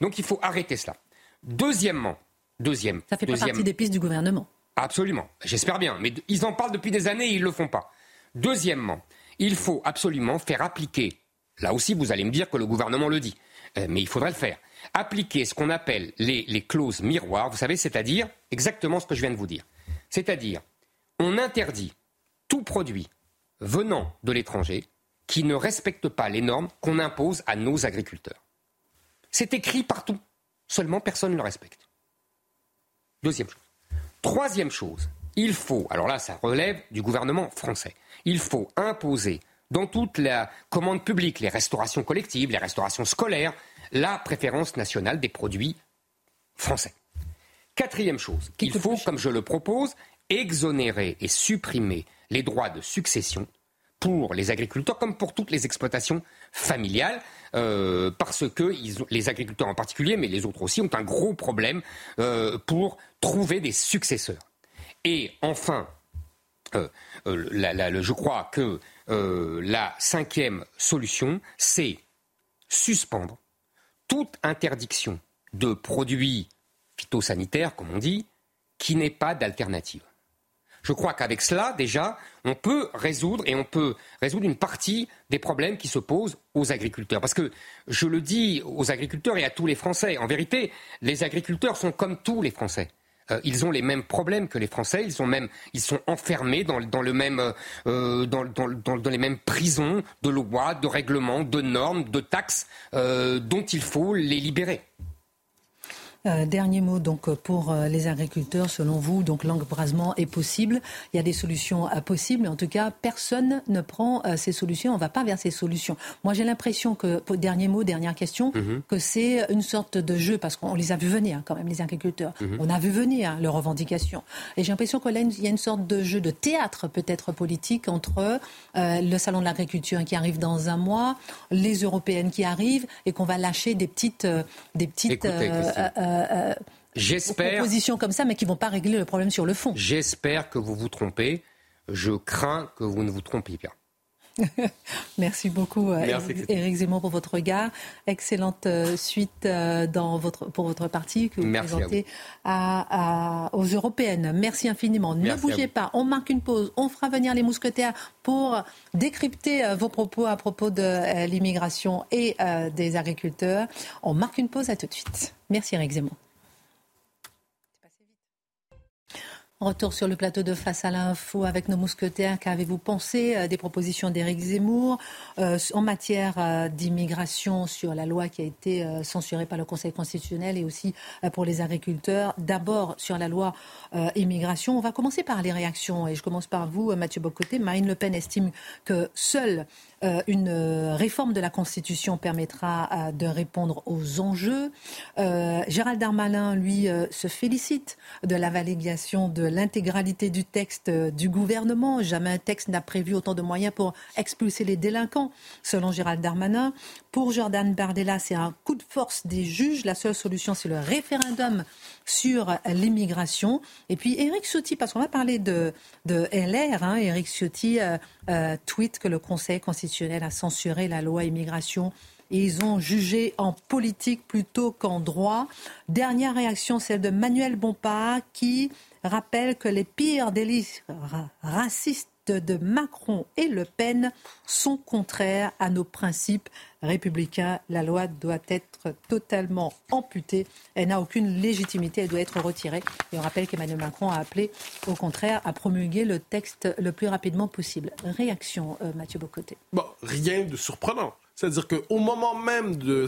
donc il faut arrêter cela. Deuxièmement, deuxième. Ça fait pas partie des pistes du gouvernement. Absolument, j'espère bien. Mais ils en parlent depuis des années et ils ne le font pas. Deuxièmement, il faut absolument faire appliquer, là aussi vous allez me dire que le gouvernement le dit, euh, mais il faudrait le faire, appliquer ce qu'on appelle les, les clauses miroirs, vous savez, c'est-à-dire exactement ce que je viens de vous dire. C'est-à-dire, on interdit tout produit venant de l'étranger qui ne respecte pas les normes qu'on impose à nos agriculteurs. C'est écrit partout, seulement personne ne le respecte. Deuxième chose. Troisième chose, il faut, alors là ça relève du gouvernement français, il faut imposer dans toute la commande publique, les restaurations collectives, les restaurations scolaires, la préférence nationale des produits français. Quatrième chose, il faut, comme je le propose, exonérer et supprimer les droits de succession pour les agriculteurs comme pour toutes les exploitations familiales, euh, parce que les agriculteurs en particulier, mais les autres aussi, ont un gros problème euh, pour trouver des successeurs. Et enfin, euh, euh, je crois que euh, la cinquième solution, c'est suspendre toute interdiction de produits phytosanitaires, comme on dit, qui n'est pas d'alternative. Je crois qu'avec cela, déjà, on peut résoudre et on peut résoudre une partie des problèmes qui se posent aux agriculteurs. Parce que je le dis aux agriculteurs et à tous les Français, en vérité, les agriculteurs sont comme tous les Français. Euh, ils ont les mêmes problèmes que les Français. Ils sont même, ils sont enfermés dans, le même, euh, dans, les mêmes prisons de lois, de règlements, de normes, de taxes euh, dont il faut les libérer. Euh, dernier mot donc pour euh, les agriculteurs, selon vous, donc l'embrasement est possible. Il y a des solutions euh, possibles, mais en tout cas, personne ne prend ces solutions. On ne va pas vers ces solutions. Moi, j'ai l'impression que, dernier mot, dernière question, mhm. que c'est une sorte de jeu parce qu'on les a vu venir quand même les agriculteurs. Mhm. On a vu venir leurs revendications. Et j'ai l'impression qu'il y a une sorte de jeu de théâtre peut-être politique entre le salon de l'agriculture qui arrive dans un mois, les européennes qui arrivent et qu'on va lâcher des petites, des petites. Euh, euh, J'espère. propositions comme ça, mais qui ne vont pas régler le problème sur le fond. J'espère que vous vous trompez. Je crains que vous ne vous trompiez pas. Merci beaucoup, euh, Éric Zemmour, pour votre regard. Excellente suite dans votre, pour votre parti que vous présentez aux Européennes. Merci infiniment. ne bougez pas. On marque une pause. On fera venir les mousquetaires pour décrypter vos propos à propos de l'immigration et des agriculteurs. On marque une pause. À tout de suite. Merci Eric Zemmour. Retour sur le plateau de Face à l'info avec nos mousquetaires. Qu'avez-vous pensé euh, des propositions d'Éric Zemmour euh, en matière euh, d'immigration sur la loi qui a été censurée par le Conseil constitutionnel et aussi pour les agriculteurs? D'abord sur la loi immigration. On va commencer par les réactions et je commence par vous, Mathieu Bocoté. Marine Le Pen estime que seule une euh, réforme de la Constitution permettra euh, de répondre aux enjeux. Gérald Darmanin, lui, se félicite de la validation de l'intégralité du texte du gouvernement. Jamais un texte n'a prévu autant de moyens pour expulser les délinquants, selon Gérald Darmanin. Pour Jordan Bardella, c'est un coup de force des juges. La seule solution, c'est le référendum sur l'immigration. Et puis Éric Ciotti, parce qu'on va parler de, LR, hein, Éric Ciotti euh, euh, tweet que le Conseil constitutionnel a censuré la loi immigration. Et ils ont jugé en politique plutôt qu'en droit. Dernière réaction, celle de Manuel Bompard, qui rappelle que les pires délits racistes de Macron et Le Pen sont contraires à nos principes républicains. La loi doit être totalement amputée. Elle n'a aucune légitimité. Elle doit être retirée. Et on rappelle qu'Emmanuel Macron a appelé, au contraire, à promulguer le texte le plus rapidement possible. Réaction, euh, Mathieu Bocoté. Bon, rien de surprenant. C'est-à-dire qu'au moment même du,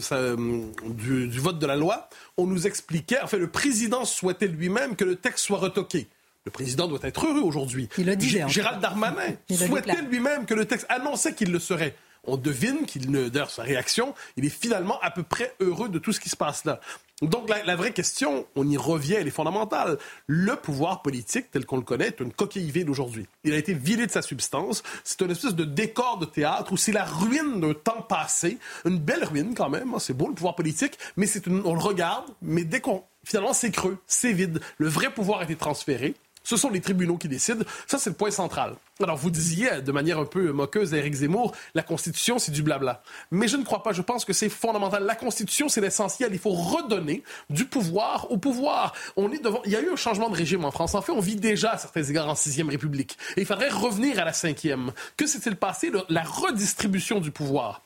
du, vote de la loi, on nous expliquait, enfin le président souhaitait lui-même que le texte soit retoqué. Le président doit être heureux aujourd'hui. Il le dit. Gérald Darmanin souhaitait lui-même que le texte annonçait qu'il le serait. on devine qu'il ne, d'ailleurs sa réaction, il est finalement à peu près heureux de tout ce qui se passe là. Donc la, vraie question, on y revient, elle est fondamentale. Le pouvoir politique tel qu'on le connaît est une coquille vide aujourd'hui. Il a été vidé de sa substance. C'est une espèce de décor de théâtre où c'est la ruine d'un temps passé, une belle ruine quand même. Hein, c'est beau le pouvoir politique, mais c'est on le regarde, mais dès qu'on finalement c'est creux, c'est vide. Le vrai pouvoir a été transféré. Ce sont les tribunaux qui décident. Ça, c'est le point central. Alors, vous disiez de manière un peu moqueuse à Éric Zemmour, la Constitution, c'est du blabla. Mais je ne crois pas. Je pense que c'est fondamental. La Constitution, c'est l'essentiel. Il faut redonner du pouvoir au pouvoir. On est devant... Il y a eu un changement de régime en France. En fait, on vit déjà à certains égards en sixième République. Et il faudrait revenir à la cinquième. Que s'est-il passé? La redistribution du pouvoir?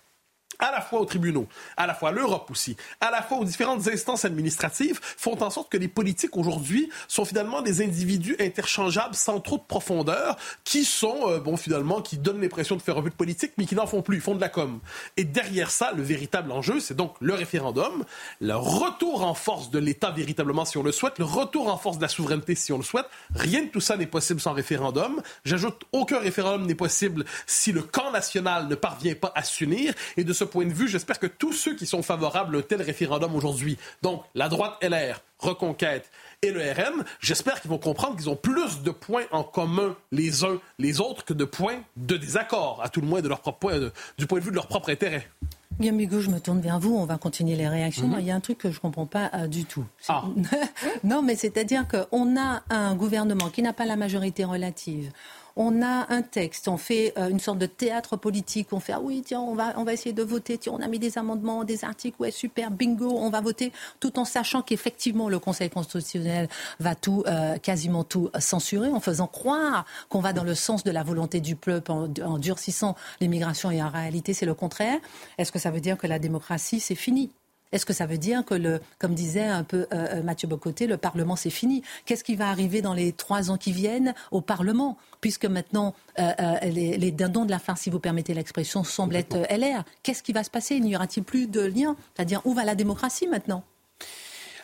À la fois aux tribunaux, à la fois à l'Europe aussi, à la fois aux différentes instances administratives, font en sorte que les politiques aujourd'hui sont finalement des individus interchangeables sans trop de profondeur, qui sont, euh, bon, finalement, qui donnent l'impression de faire un peu de politique, mais qui n'en font plus, ils font de la com. Et derrière ça, le véritable enjeu, c'est donc le référendum, le retour en force de l'État véritablement, si on le souhaite, le retour en force de la souveraineté, si on le souhaite. Rien de tout ça n'est possible sans référendum. J'ajoute, aucun référendum n'est possible si le camp national ne parvient pas à s'unir. Et de ce point de vue, j'espère que tous ceux qui sont favorables à un tel référendum aujourd'hui, donc la droite LR, Reconquête et le RN, j'espère qu'ils vont comprendre qu'ils ont plus de points en commun les uns les autres que de points de désaccord, à tout le moins de leur propre point, du point de vue de leur propre intérêt. Guillaume Hugo, je me tourne vers vous, on va continuer les réactions. Mhm. Il y a un truc que je ne comprends pas euh, du tout. Ah. non, mais c'est-à-dire qu'on a un gouvernement qui n'a pas la majorité relative on a un texte, on fait euh, une sorte de théâtre politique, on fait ah oui tiens on va essayer de voter, tiens on a mis des amendements, des articles, ouais super bingo, on va voter, tout en sachant qu'effectivement le Conseil constitutionnel va tout euh, quasiment tout censurer, en faisant croire qu'on va dans le sens de la volonté du peuple en, en durcissant l'immigration et en réalité c'est le contraire. Est-ce que ça veut dire que la démocratie c'est fini? Est-ce que ça veut dire que, le, comme disait un peu euh, euh, Mathieu Bocoté, le Parlement c'est fini? Qu'est-ce qui va arriver dans les trois ans qui viennent au Parlement? Puisque maintenant, euh, les, dindons de la farce, si vous permettez l'expression, semblent être LR. Qu'est-ce qui va se passer? N'y aura-t-il plus de lien? C'est-à-dire, où va la démocratie maintenant?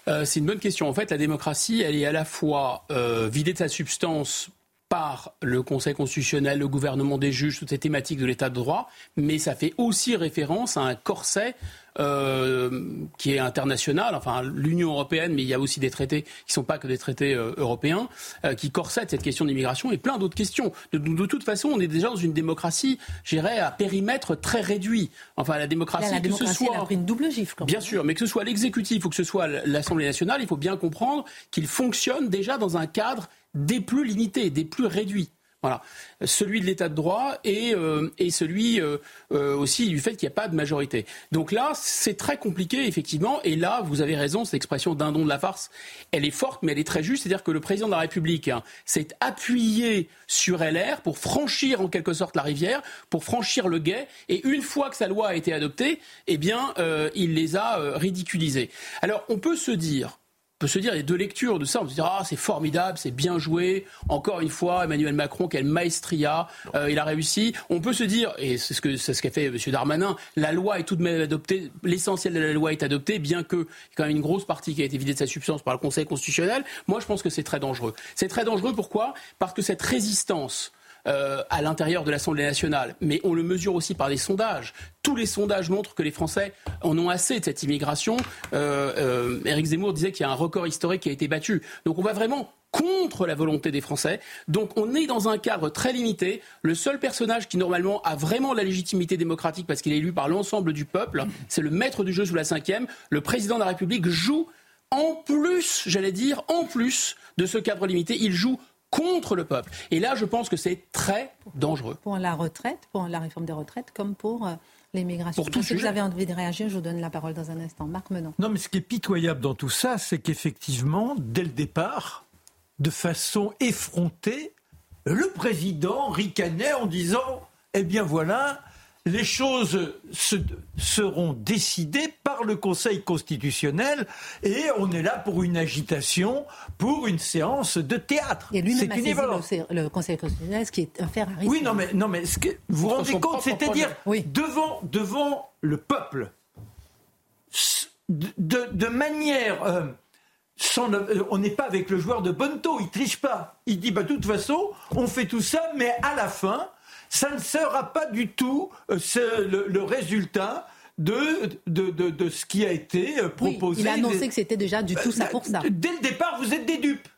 C'est une bonne question. En fait, la démocratie, elle est à la fois vidée de sa substance par le Conseil constitutionnel, le gouvernement des juges, toutes ces thématiques de l'état de droit, mais ça fait aussi référence à un corset euh, qui est international, enfin l'Union européenne, mais il y a aussi des traités qui ne sont pas que des traités euh, européens, euh, qui corsettent cette question d'immigration et plein d'autres questions. De, toute façon, on est déjà dans une démocratie, j'irais, à périmètre très réduit. Enfin, la démocratie, la démocratie que ce soit... une double gifle. Bien sûr, mais que ce soit l'exécutif ou que ce soit l'Assemblée nationale, il faut bien comprendre qu'il fonctionne déjà dans un cadre des plus limités, des plus réduits. Voilà. Celui de l'état de droit et, euh, celui euh, euh, aussi du fait qu'il n'y a pas de majorité. Donc là, c'est très compliqué, effectivement. Et là, vous avez raison, cette expression d'un don de la farce, elle est forte, mais elle est très juste. C'est-à-dire que le président de la République hein, s'est appuyé sur LR pour franchir en quelque sorte la rivière, pour franchir le guet. Et une fois que sa loi a été adoptée, eh bien, il les a ridiculisés. Alors, on peut se dire peut se dire, il y a deux lectures de ça. On peut se dire, ah, c'est formidable, c'est bien joué. Encore une fois, Emmanuel Macron, quel maestria, euh, il a réussi. On peut se dire, et c'est ce que c'est ce qu'a fait M. Darmanin, la loi est tout de même adoptée, l'essentiel de la loi est adopté, bien qu'il y ait quand même une grosse partie qui a été vidée de sa substance par le Conseil constitutionnel. Moi, je pense que c'est très dangereux. C'est très dangereux pourquoi? Parce que cette résistance euh, à l'intérieur de l'Assemblée nationale, mais on le mesure aussi par des sondages. Tous les sondages montrent que les Français en ont assez de cette immigration. Euh, euh, Éric Zemmour disait qu'il y a un record historique qui a été battu. Donc on va vraiment contre la volonté des Français. Donc on est dans un cadre très limité. Le seul personnage qui normalement a vraiment la légitimité démocratique parce qu'il est élu par l'ensemble du peuple, c'est le maître du jeu sous la cinquième. Le président de la République joue en plus, j'allais dire, en plus de ce cadre limité, il joue contre le peuple. Et là, je pense que c'est très dangereux. Pour la retraite, pour la réforme des retraites, comme pour euh, l'immigration. Pour tout si vous avez envie de réagir, je vous donne la parole dans un instant. Marc Menon. Non, mais ce qui est pitoyable dans tout ça, c'est qu'effectivement, dès le départ, de façon effrontée, le président ricanait en disant Eh bien voilà, les choses seront décidées par le Conseil constitutionnel et on est là pour une agitation, pour une séance de théâtre. Et lui-même a saisi le, Conseil constitutionnel, ce qui est un fer à risque. Oui, non, mais, non, mais ce que vous vous rendez compte, c'est-à-dire devant, devant le peuple, de, manière... Euh, euh, on n'est pas avec le joueur de Bonto, il triche pas. Il dit, bah, de toute façon, on fait tout ça, mais à la fin, ça ne sera pas du tout euh, le, résultat de, de, ce qui a été proposé. il a annoncé que c'était déjà du tout ça pour ça. Dès le départ, vous êtes des dupes.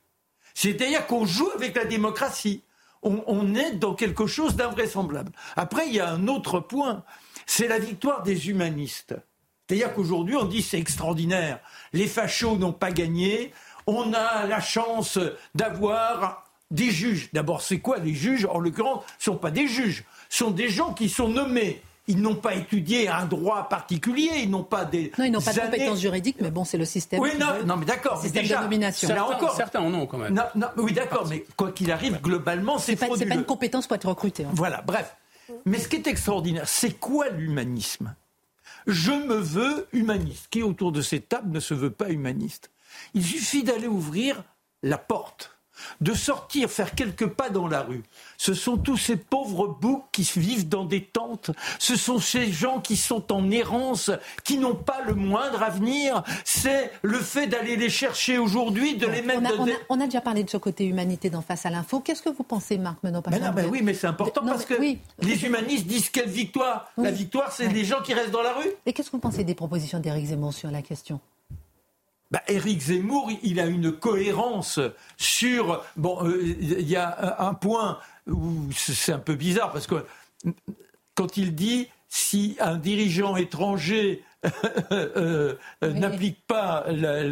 C'est-à-dire qu'on joue avec la démocratie. On, est dans quelque chose d'invraisemblable. Après, il y a un autre point, c'est la victoire des humanistes. C'est-à-dire qu'aujourd'hui, on dit c'est extraordinaire. Les fachos n'ont pas gagné. On a la chance d'avoir des juges. D'abord, c'est quoi les juges? En l'occurrence, ce ne sont pas des juges. Ce sont des gens qui sont nommés ils n'ont pas étudié un droit particulier, ils n'ont pas des. Non, ils n'ont pas de compétences juridiques, mais bon, c'est le système. Oui, non, non mais d'accord. Système déjà, de nomination. Certains, encore. certains en ont quand même. Non, oui, d'accord, mais quoi qu'il arrive, globalement, c'est. C'est pas une compétence pour être recruté. Hein. Voilà, bref. Mais ce qui est extraordinaire, c'est quoi l'humanisme? Je me veux humaniste. Qui autour de cette table ne se veut pas humaniste? Il suffit d'aller ouvrir la porte de sortir, faire quelques pas dans la rue. Ce sont tous ces pauvres boucs qui vivent dans des tentes. Ce sont ces gens qui sont en errance, qui n'ont pas le moindre avenir. C'est le fait d'aller les chercher aujourd'hui, de les mettre... On a, on, a, déjà parlé de ce côté humanité dans Face à l'info. Qu'est-ce que vous pensez, Marc Menot mais non, Oui, mais c'est important parce que les humanistes disent quelle victoire La victoire, c'est des gens qui restent dans la rue. Et qu'est-ce que vous pensez des propositions d'Éric Zemmour sur la question? Bah, Éric Zemmour, il a une cohérence sur. Bon, euh, il y a un point où c'est un peu bizarre parce que quand il dit si un dirigeant étranger euh, euh, n'applique pas la,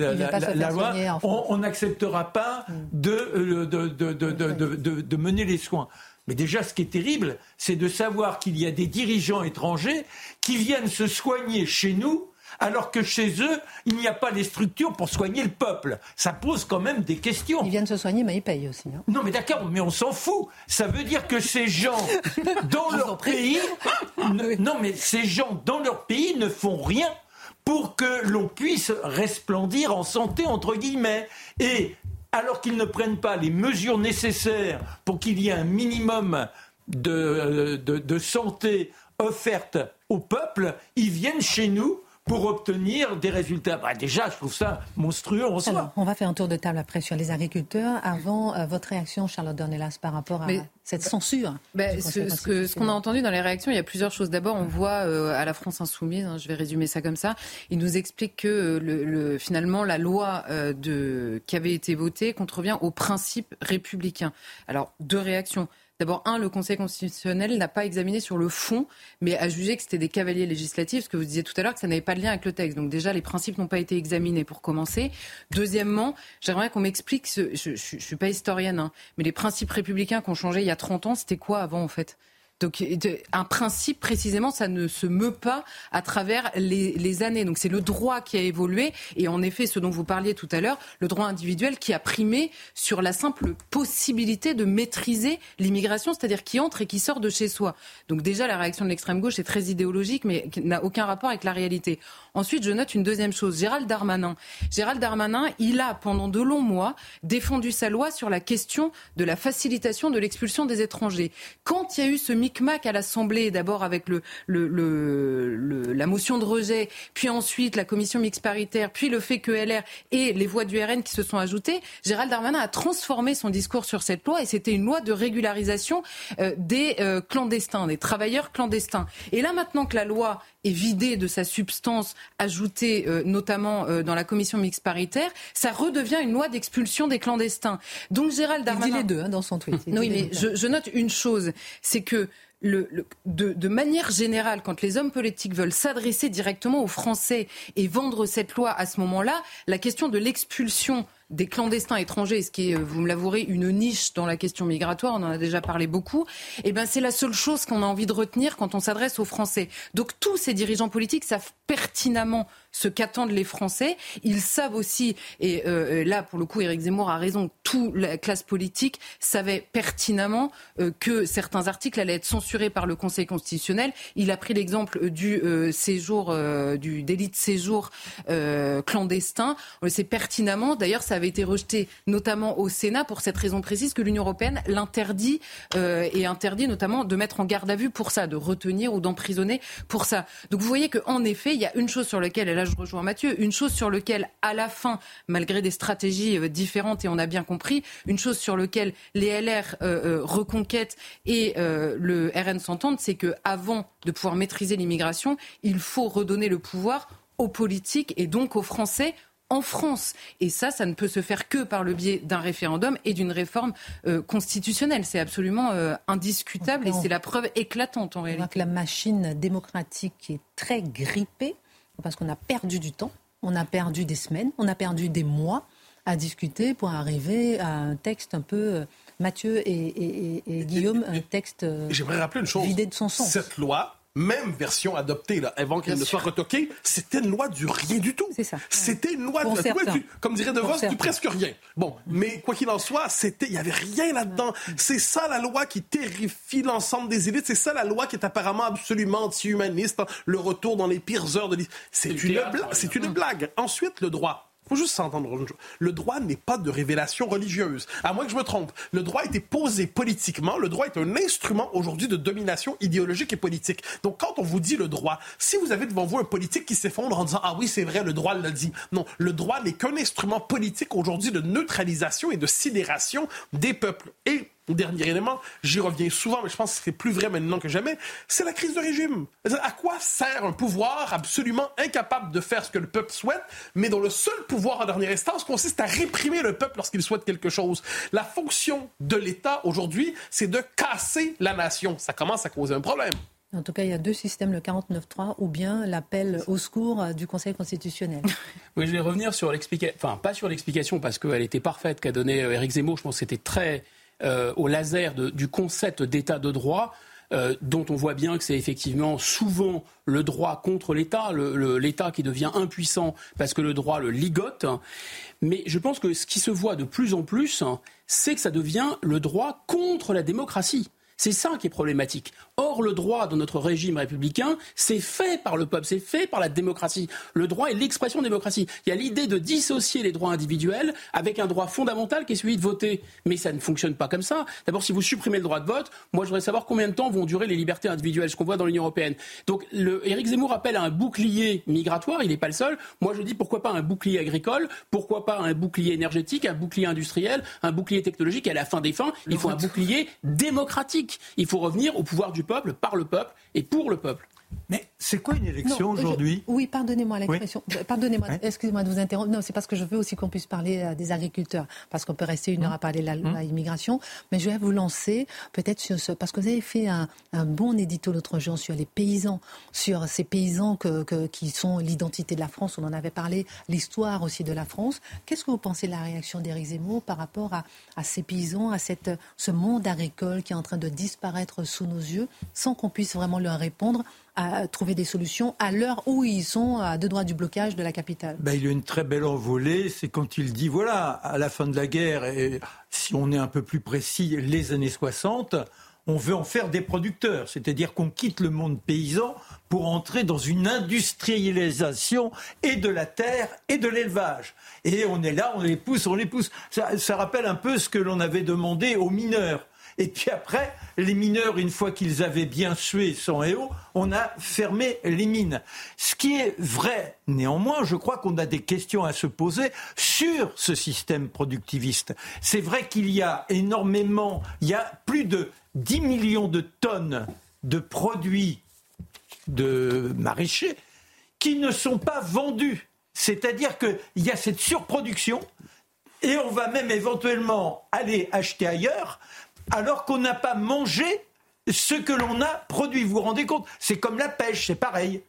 loi, on n'acceptera pas de, de, mener les soins. Mais déjà, ce qui est terrible, c'est de savoir qu'il y a des dirigeants étrangers qui viennent se soigner chez nous alors que chez eux, il n'y a pas les structures pour soigner le peuple. Ça pose quand même des questions. Ils viennent se soigner, mais ils payent aussi. Hein. Non, mais d'accord, mais on s'en fout. Ça veut dire que ces gens, dans leur pays, non, mais ces gens, dans leur pays, ne font rien pour que l'on puisse resplendir en santé, entre guillemets. Et alors qu'ils ne prennent pas les mesures nécessaires pour qu'il y ait un minimum de, de santé offerte au peuple, ils viennent chez nous pour obtenir des résultats. Bah, déjà, je trouve ça monstrueux en soi. on va faire un tour de table après sur les agriculteurs. Avant, euh, votre réaction, Charlotte Dornelas, par rapport à cette censure ben, Ce qu'on a entendu dans les réactions, il y a plusieurs choses. D'abord, on voit euh, à la France insoumise, hein, je vais résumer ça comme ça, il nous explique que euh, le, finalement la loi de, qui avait été votée contrevient aux principes républicains. Alors, deux réactions. D'abord, un, le Conseil constitutionnel n'a pas examiné sur le fond, mais a jugé que c'était des cavaliers législatifs, ce que vous disiez tout à l'heure, que ça n'avait pas de lien avec le texte. Donc déjà, les principes n'ont pas été examinés pour commencer. Deuxièmement, j'aimerais qu'on m'explique, je ne suis pas historienne, hein, mais les principes républicains qui ont changé il y a 30 ans, c'était quoi avant en fait? Donc un principe précisément, ça ne se meut pas à travers les, années. Donc c'est le droit qui a évolué et en effet, ce dont vous parliez tout à l'heure, le droit individuel qui a primé sur la simple possibilité de maîtriser l'immigration, c'est-à-dire qui entre et qui sort de chez soi. Donc déjà, la réaction de l'extrême gauche est très idéologique, mais n'a aucun rapport avec la réalité. Ensuite, je note une deuxième chose. Gérald Darmanin. Gérald Darmanin, il a, pendant de longs mois, défendu sa loi sur la question de la facilitation de l'expulsion des étrangers. Quand il y a eu ce micmac à l'Assemblée, d'abord avec le, la motion de rejet, puis ensuite la commission mixte paritaire, puis le fait que LR et les voix du RN qui se sont ajoutées, Gérald Darmanin a transformé son discours sur cette loi et c'était une loi de régularisation euh, des euh, clandestins, des travailleurs clandestins. Et là, maintenant que la loi est vidée de sa substance ajoutée euh, notamment euh, dans la commission mixte paritaire, ça redevient une loi d'expulsion des clandestins. Donc Gérald Darmanin... Il dit les deux hein, dans son tweet. Oui, mais je, note une chose, c'est que le, de, de, manière générale, quand les hommes politiques veulent s'adresser directement aux Français et vendre cette loi à ce moment-là, la question de l'expulsion des clandestins étrangers, ce qui est, vous me l'avouerez, une niche dans la question migratoire, on en a déjà parlé beaucoup, eh ben c'est la seule chose qu'on a envie de retenir quand on s'adresse aux Français. Donc tous ces dirigeants politiques savent pertinemment ce qu'attendent les Français. Ils savent aussi, et euh, euh, là pour le coup Éric Zemmour a raison, toute la classe politique savait pertinemment euh, que certains articles allaient être censurés par le Conseil constitutionnel. Il a pris l'exemple du séjour, du délit de séjour clandestin. On le sait pertinemment. D'ailleurs, ça avait été rejeté notamment au Sénat pour cette raison précise que l'Union européenne l'interdit et interdit notamment de mettre en garde à vue pour ça, de retenir ou d'emprisonner pour ça. Donc vous voyez qu'en effet, il y a une chose sur laquelle, et là je rejoins Mathieu, une chose sur laquelle à la fin, malgré des stratégies euh, différentes et on a bien compris, une chose sur laquelle les LR euh, reconquêtent et le RN s'entendent, c'est que avant de pouvoir maîtriser l'immigration, il faut redonner le pouvoir aux politiques et donc aux Français en France. Et ça, ça ne peut se faire que par le biais d'un référendum et d'une réforme euh, constitutionnelle. C'est absolument euh, indiscutable et c'est la preuve éclatante en réalité. On voit que la machine démocratique est très grippée parce qu'on a perdu du temps, on a perdu des semaines, on a perdu des mois à discuter pour arriver à un texte un peu... Euh, Mathieu et, Guillaume, un texte J'aimerais rappeler une chose. vidé de son sens. Cette loi même version adoptée là, avant qu'elle ne soit retoquée, c'était une loi du rien du tout. C'est ça. C'était une loi, de, comme dirait De Vos, du presque rien. Bon, mais quoi qu'il en soit, c'était, il y avait rien là-dedans. C'est ça la loi qui terrifie l'ensemble des élites. C'est ça la loi qui est apparemment absolument anti-humaniste. Le retour dans les pires heures de l'histoire. C'est une, c'est une blague. Ensuite, le droit faut juste s'entendre. Le droit n'est pas de révélation religieuse. À moins que je me trompe. Le droit a été posé politiquement. Le droit est un instrument aujourd'hui de domination idéologique et politique. Donc, quand on vous dit le droit, si vous avez devant vous un politique qui s'effondre en disant Ah oui, c'est vrai, le droit l'a dit. Non, le droit n'est qu'un instrument politique aujourd'hui de neutralisation et de sidération des peuples. Et Dernier élément, j'y reviens souvent, mais je pense que c'est plus vrai maintenant que jamais, c'est la crise de régime. À quoi sert un pouvoir absolument incapable de faire ce que le peuple souhaite, mais dont le seul pouvoir en dernière instance consiste à réprimer le peuple lorsqu'il souhaite quelque chose? La fonction de l'État aujourd'hui, c'est de casser la nation. Ça commence à causer un problème. En tout cas, il y a deux systèmes, le 49.3 ou bien l'appel au secours du Conseil constitutionnel. Oui, je vais revenir sur l'explication, enfin pas sur l'explication parce qu'elle était parfaite qu'a donnée Éric Zemmour. Je pense que c'était très euh, au laser du concept d'état de droit. Euh, dont on voit bien que c'est effectivement souvent le droit contre l'État, l'État qui devient impuissant parce que le droit le ligote. Mais je pense que ce qui se voit de plus en plus, c'est que ça devient le droit contre la démocratie. C'est ça qui est problématique. Or, le droit dans notre régime républicain, c'est fait par le peuple, c'est fait par la démocratie. Le droit est l'expression de démocratie. Il y a l'idée de dissocier les droits individuels avec un droit fondamental qui est celui de voter. Mais ça ne fonctionne pas comme ça. D'abord, si vous supprimez le droit de vote, moi je voudrais savoir combien de temps vont durer les libertés individuelles, ce qu'on voit dans l'Union européenne. Donc, le, Éric Zemmour appelle à un bouclier migratoire, il n'est pas le seul. Moi je dis pourquoi pas un bouclier agricole, pourquoi pas un bouclier énergétique, un bouclier industriel, un bouclier technologique? Et à la fin des fins, il faut un bouclier démocratique. Il faut revenir au pouvoir du peuple, par le peuple et pour le peuple. Mais c'est quoi une élection aujourd'hui? Oui, pardonnez-moi l'expression. Pardonnez-moi, excusez-moi de vous interrompre. Non, c'est parce que je veux aussi qu'on puisse parler euh, des agriculteurs, parce qu'on peut rester une heure à parler de la loi immigration. Mais je vais vous lancer peut-être sur ce, parce que vous avez fait un, bon édito l'autre jour sur les paysans, sur ces paysans qui sont l'identité de la France. On en avait parlé, l'histoire aussi de la France. Qu'est-ce que vous pensez de la réaction d'Éric Zemmour par rapport à, ces paysans, à cette, ce monde agricole qui est en train de disparaître sous nos yeux, sans qu'on puisse vraiment leur répondre à trouver des solutions à l'heure où ils sont à deux droits du blocage de la capitale ben, Il a une très belle envolée, c'est quand il dit, voilà, à la fin de la guerre, et si on est un peu plus précis, les années 60, on veut en faire des producteurs, c'est-à-dire qu'on quitte le monde paysan pour entrer dans une industrialisation et de la terre et de l'élevage. Et on est là, on les pousse, on les pousse. Ça rappelle un peu ce que l'on avait demandé aux mineurs. Et puis après, les mineurs, une fois qu'ils avaient bien sué son héros, on a fermé les mines. Ce qui est vrai, néanmoins, je crois qu'on a des questions à se poser sur ce système productiviste. C'est vrai qu'il y a énormément, il y a plus de 10 millions de tonnes de produits de maraîchers qui ne sont pas vendus. C'est-à-dire qu'il y a cette surproduction et on va même éventuellement aller acheter ailleurs alors qu'on n'a pas mangé ce que l'on a produit. Vous vous rendez compte C'est comme la pêche, c'est pareil.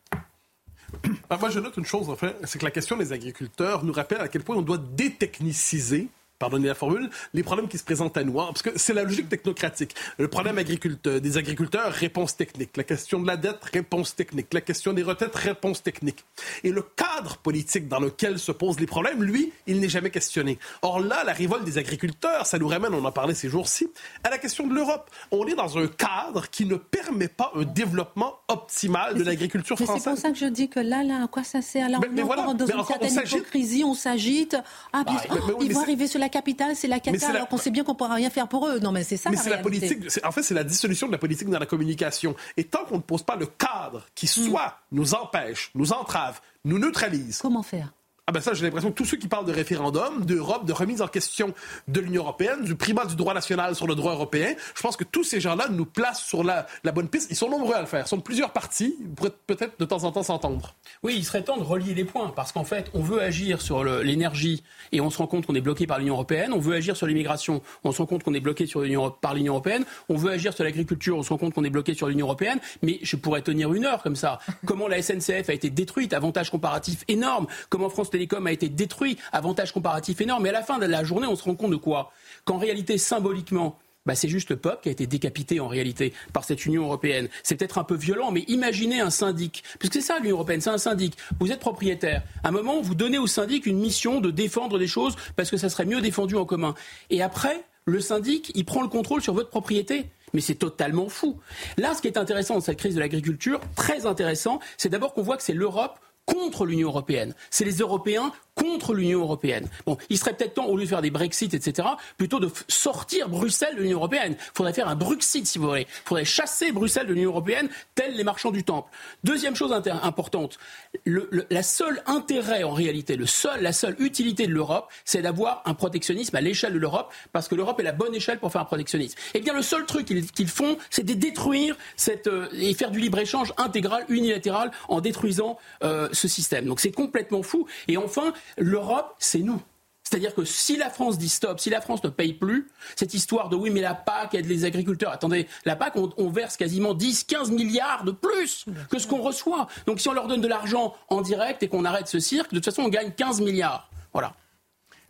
Ah, moi, je note une chose, en fait, c'est que la question des agriculteurs nous rappelle à quel point on doit détechniciser pardonnez la formule, les problèmes qui se présentent à nous. Hein, parce que c'est la logique technocratique. Le problème des agriculteurs, réponse technique. La question de la dette, réponse technique. La question des retraites, réponse technique. Et le cadre politique dans lequel se posent les problèmes, lui, il n'est jamais questionné. Or là, la révolte des agriculteurs, ça nous ramène, on en parlait ces jours-ci, à la question de l'Europe. On est dans un cadre qui ne permet pas un développement optimal de l'agriculture française. C'est pour ça que je dis que là, là, à quoi ça sert? Alors, mais, on voilà, dans une certaine hypocrisie, on s'agite. Ah, puis, bah, vont arriver sur la capitale, c'est la cata, alors qu'on sait bien qu'on ne pourra rien faire pour eux. Non, mais c'est ça. Mais c'est la politique. En fait, c'est la dissolution de la politique dans la communication. Et tant qu'on ne pose pas le cadre qui hmm. soit nous empêche, nous entrave, nous neutralise. Comment faire? Ah ben ça, j'ai l'impression que tous ceux qui parlent de référendum, d'Europe, de remise en question de l'Union européenne, du primat du droit national sur le droit européen, je pense que tous ces gens-là nous placent sur la, bonne piste. Ils sont nombreux à le faire. Ils sont de plusieurs partis. Ils peut-être de temps en temps s'entendre. Oui, il serait temps de relier les points parce qu'en fait, on veut agir sur l'énergie et on se rend compte qu'on est bloqué par l'Union européenne. On veut agir sur l'immigration, on se rend compte qu'on est bloqué sur par l'Union européenne. On veut agir sur l'agriculture, on se rend compte qu'on est bloqué sur l'Union européenne. Mais je pourrais tenir une heure comme ça. Comment la SNCF a été détruite, avantage comparatif énorme. Comment France Télécom a été détruite avantage comparatif énorme. Mais à la fin de la journée, on se rend compte de quoi? Qu'en réalité, symboliquement, bah, c'est juste le peuple qui a été décapité en réalité par cette Union européenne. C'est peut-être un peu violent, mais imaginez un syndic, puisque c'est ça l'Union européenne, c'est un syndic. Vous êtes propriétaire. À un moment, vous donnez au syndic une mission de défendre des choses parce que ça serait mieux défendu en commun. Et après, le syndic, il prend le contrôle sur votre propriété. Mais c'est totalement fou. Là, ce qui est intéressant dans cette crise de l'agriculture, très intéressant, c'est d'abord qu'on voit que c'est l'Europe contre l'Union européenne. C'est les Européens contre l'Union européenne. Bon, il serait peut-être temps, au lieu de faire des Brexit, etc., plutôt de sortir Bruxelles de l'Union européenne. Il faudrait faire un Bruxit, si vous voulez. Il faudrait chasser Bruxelles de l'Union européenne, tels les marchands du temple. Deuxième chose importante, le, la seule intérêt, en réalité, le seul, la seule utilité de l'Europe, c'est d'avoir un protectionnisme à l'échelle de l'Europe, parce que l'Europe est la bonne échelle pour faire un protectionnisme. Eh bien, le seul truc qu'ils font, c'est de détruire cette, euh, et faire du libre-échange intégral, unilatéral, en détruisant euh, ce système. Donc c'est complètement fou. Et enfin, l'Europe, c'est nous. C'est-à-dire que si la France dit stop, si la France ne paye plus, cette histoire de oui, mais la PAC aide les agriculteurs. Attendez, la PAC, on, verse quasiment 10, 15 milliards de plus que ce qu'on reçoit. Donc si on leur donne de l'argent en direct et qu'on arrête ce cirque, de toute façon, on gagne 15 milliards. Voilà.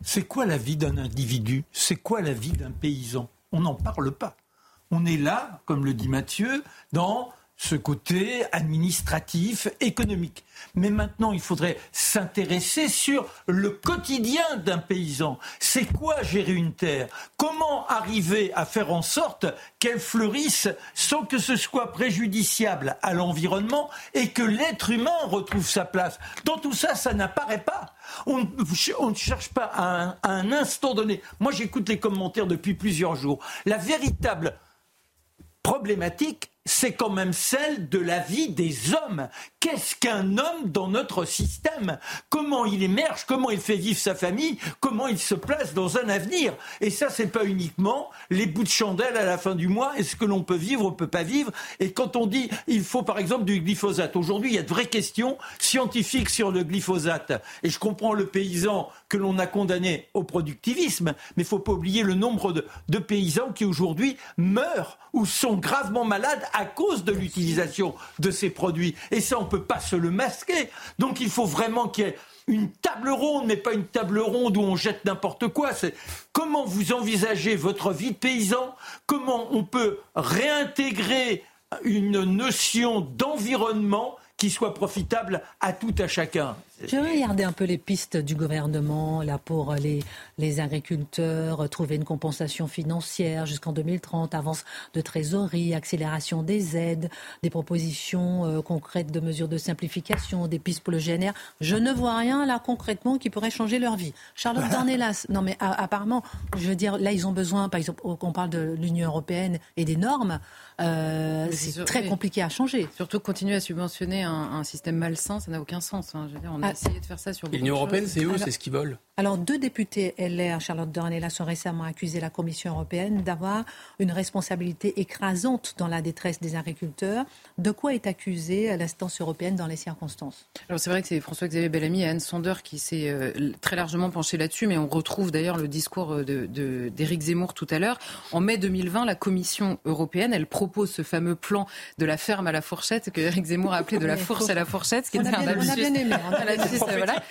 C'est quoi la vie d'un individu? C'est quoi la vie d'un paysan? On n'en parle pas. On est là, comme le dit Mathieu, dans ce côté administratif, économique. Mais maintenant, il faudrait s'intéresser sur le quotidien d'un paysan. C'est quoi gérer une terre? Comment arriver à faire en sorte qu'elle fleurisse sans que ce soit préjudiciable à l'environnement et que l'être humain retrouve sa place? Dans tout ça, ça n'apparaît pas. On, ne cherche pas à un instant donné. Moi, j'écoute les commentaires depuis plusieurs jours. La véritable problématique, c'est quand même celle de la vie des hommes. Qu'est-ce qu'un homme dans notre système? Comment il émerge? Comment il fait vivre sa famille? Comment il se place dans un avenir? Et ça, c'est pas uniquement les bouts de chandelle à la fin du mois. Est-ce que l'on peut vivre ou peut pas vivre Et quand on dit il faut par exemple du glyphosate, aujourd'hui, il y a de vraies questions scientifiques sur le glyphosate. Et je comprends le paysan que l'on a condamné au productivisme, mais il faut pas oublier le nombre de paysans qui aujourd'hui meurent ou sont gravement malades à cause de l'utilisation de ces produits. Et ça, on ne peut pas se le masquer. Donc il faut vraiment qu'il y ait une table ronde, mais pas une table ronde où on jette n'importe quoi. C'est comment vous envisagez votre vie de paysan, comment on peut réintégrer une notion d'environnement qui soit profitable à tout à chacun? Je vais regarder un peu les pistes du gouvernement là pour les, les agriculteurs, trouver une compensation financière jusqu'en 2030, avance de trésorerie, accélération des aides, des propositions euh, concrètes de mesures de simplification, des pistes pour le GNR. Je ne vois rien là concrètement qui pourrait changer leur vie. Charlotte Dornelas, non mais apparemment, je veux dire, là ils ont besoin, par exemple, qu'on parle de l'Union européenne et des normes. Euh, c'est très compliqué à changer. Surtout continuer à subventionner un, système malsain, ça n'a aucun sens. Hein. Je veux dire, on a ah. essayé de faire ça sur. L'Union européenne, c'est eux, c'est ce qu'ils veulent. Alors, deux députés LR, Charlotte Dornelas, ont récemment accusé la Commission européenne d'avoir une responsabilité écrasante dans la détresse des agriculteurs. De quoi est accusée l'instance européenne dans les circonstances? Alors, c'est vrai que c'est François-Xavier Bellamy et Anne Sander qui s'est euh, très largement penché là-dessus, mais on retrouve d'ailleurs le discours d'Éric de, Zemmour tout à l'heure. En mai 2020, la Commission européenne, elle propose ce fameux plan de la ferme à la fourchette que Éric Zemmour a appelé de la fourche à la fourchette, ce qui était un On a bien aimé. Hein.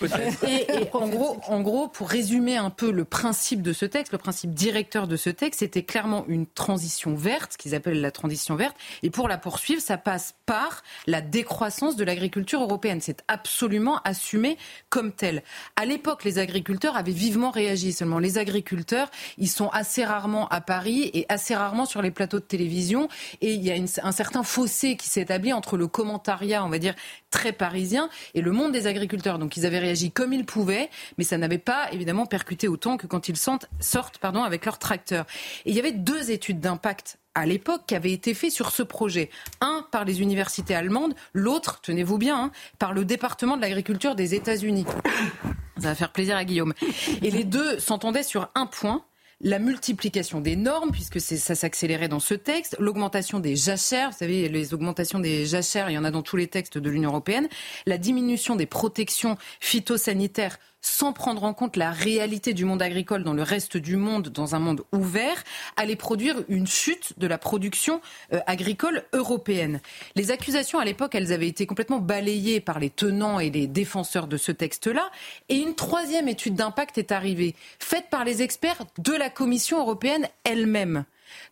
Et, en gros, en gros pour résumer un peu le principe de ce texte, le principe directeur de ce texte, c'était clairement une transition verte, ce qu'ils appellent la transition verte. Et pour la poursuivre, ça passe par la décroissance de l'agriculture européenne. C'est absolument assumé comme tel. À l'époque, les agriculteurs avaient vivement réagi. Seulement, les agriculteurs, ils sont assez rarement à Paris et assez rarement sur les plateaux de télévision. Et il y a un certain fossé qui s'est établi entre le commentariat, on va dire, très parisien et le monde des agriculteurs. Donc ils avaient réagi comme ils pouvaient, mais ça n'avait pas évidemment percuté autant que quand ils sortent, sortent pardon, avec leur tracteur. Et il y avait deux études d'impact à l'époque qui avaient été faites sur ce projet. Un par les universités allemandes, l'autre, tenez-vous bien, hein, par le département de l'agriculture des États-Unis. Ça va faire plaisir à Guillaume. Et les deux s'entendaient sur un point la multiplication des normes, puisque ça s'accélérait dans ce texte, l'augmentation des jachères, vous savez, les augmentations des jachères, il y en a dans tous les textes de l'Union européenne, la diminution des protections phytosanitaires sans prendre en compte la réalité du monde agricole dans le reste du monde, dans un monde ouvert, allait produire une chute de la production euh, agricole européenne. Les accusations à l'époque, elles avaient été complètement balayées par les tenants et les défenseurs de ce texte-là. Et une troisième étude d'impact est arrivée, faite par les experts de la Commission européenne elle-même.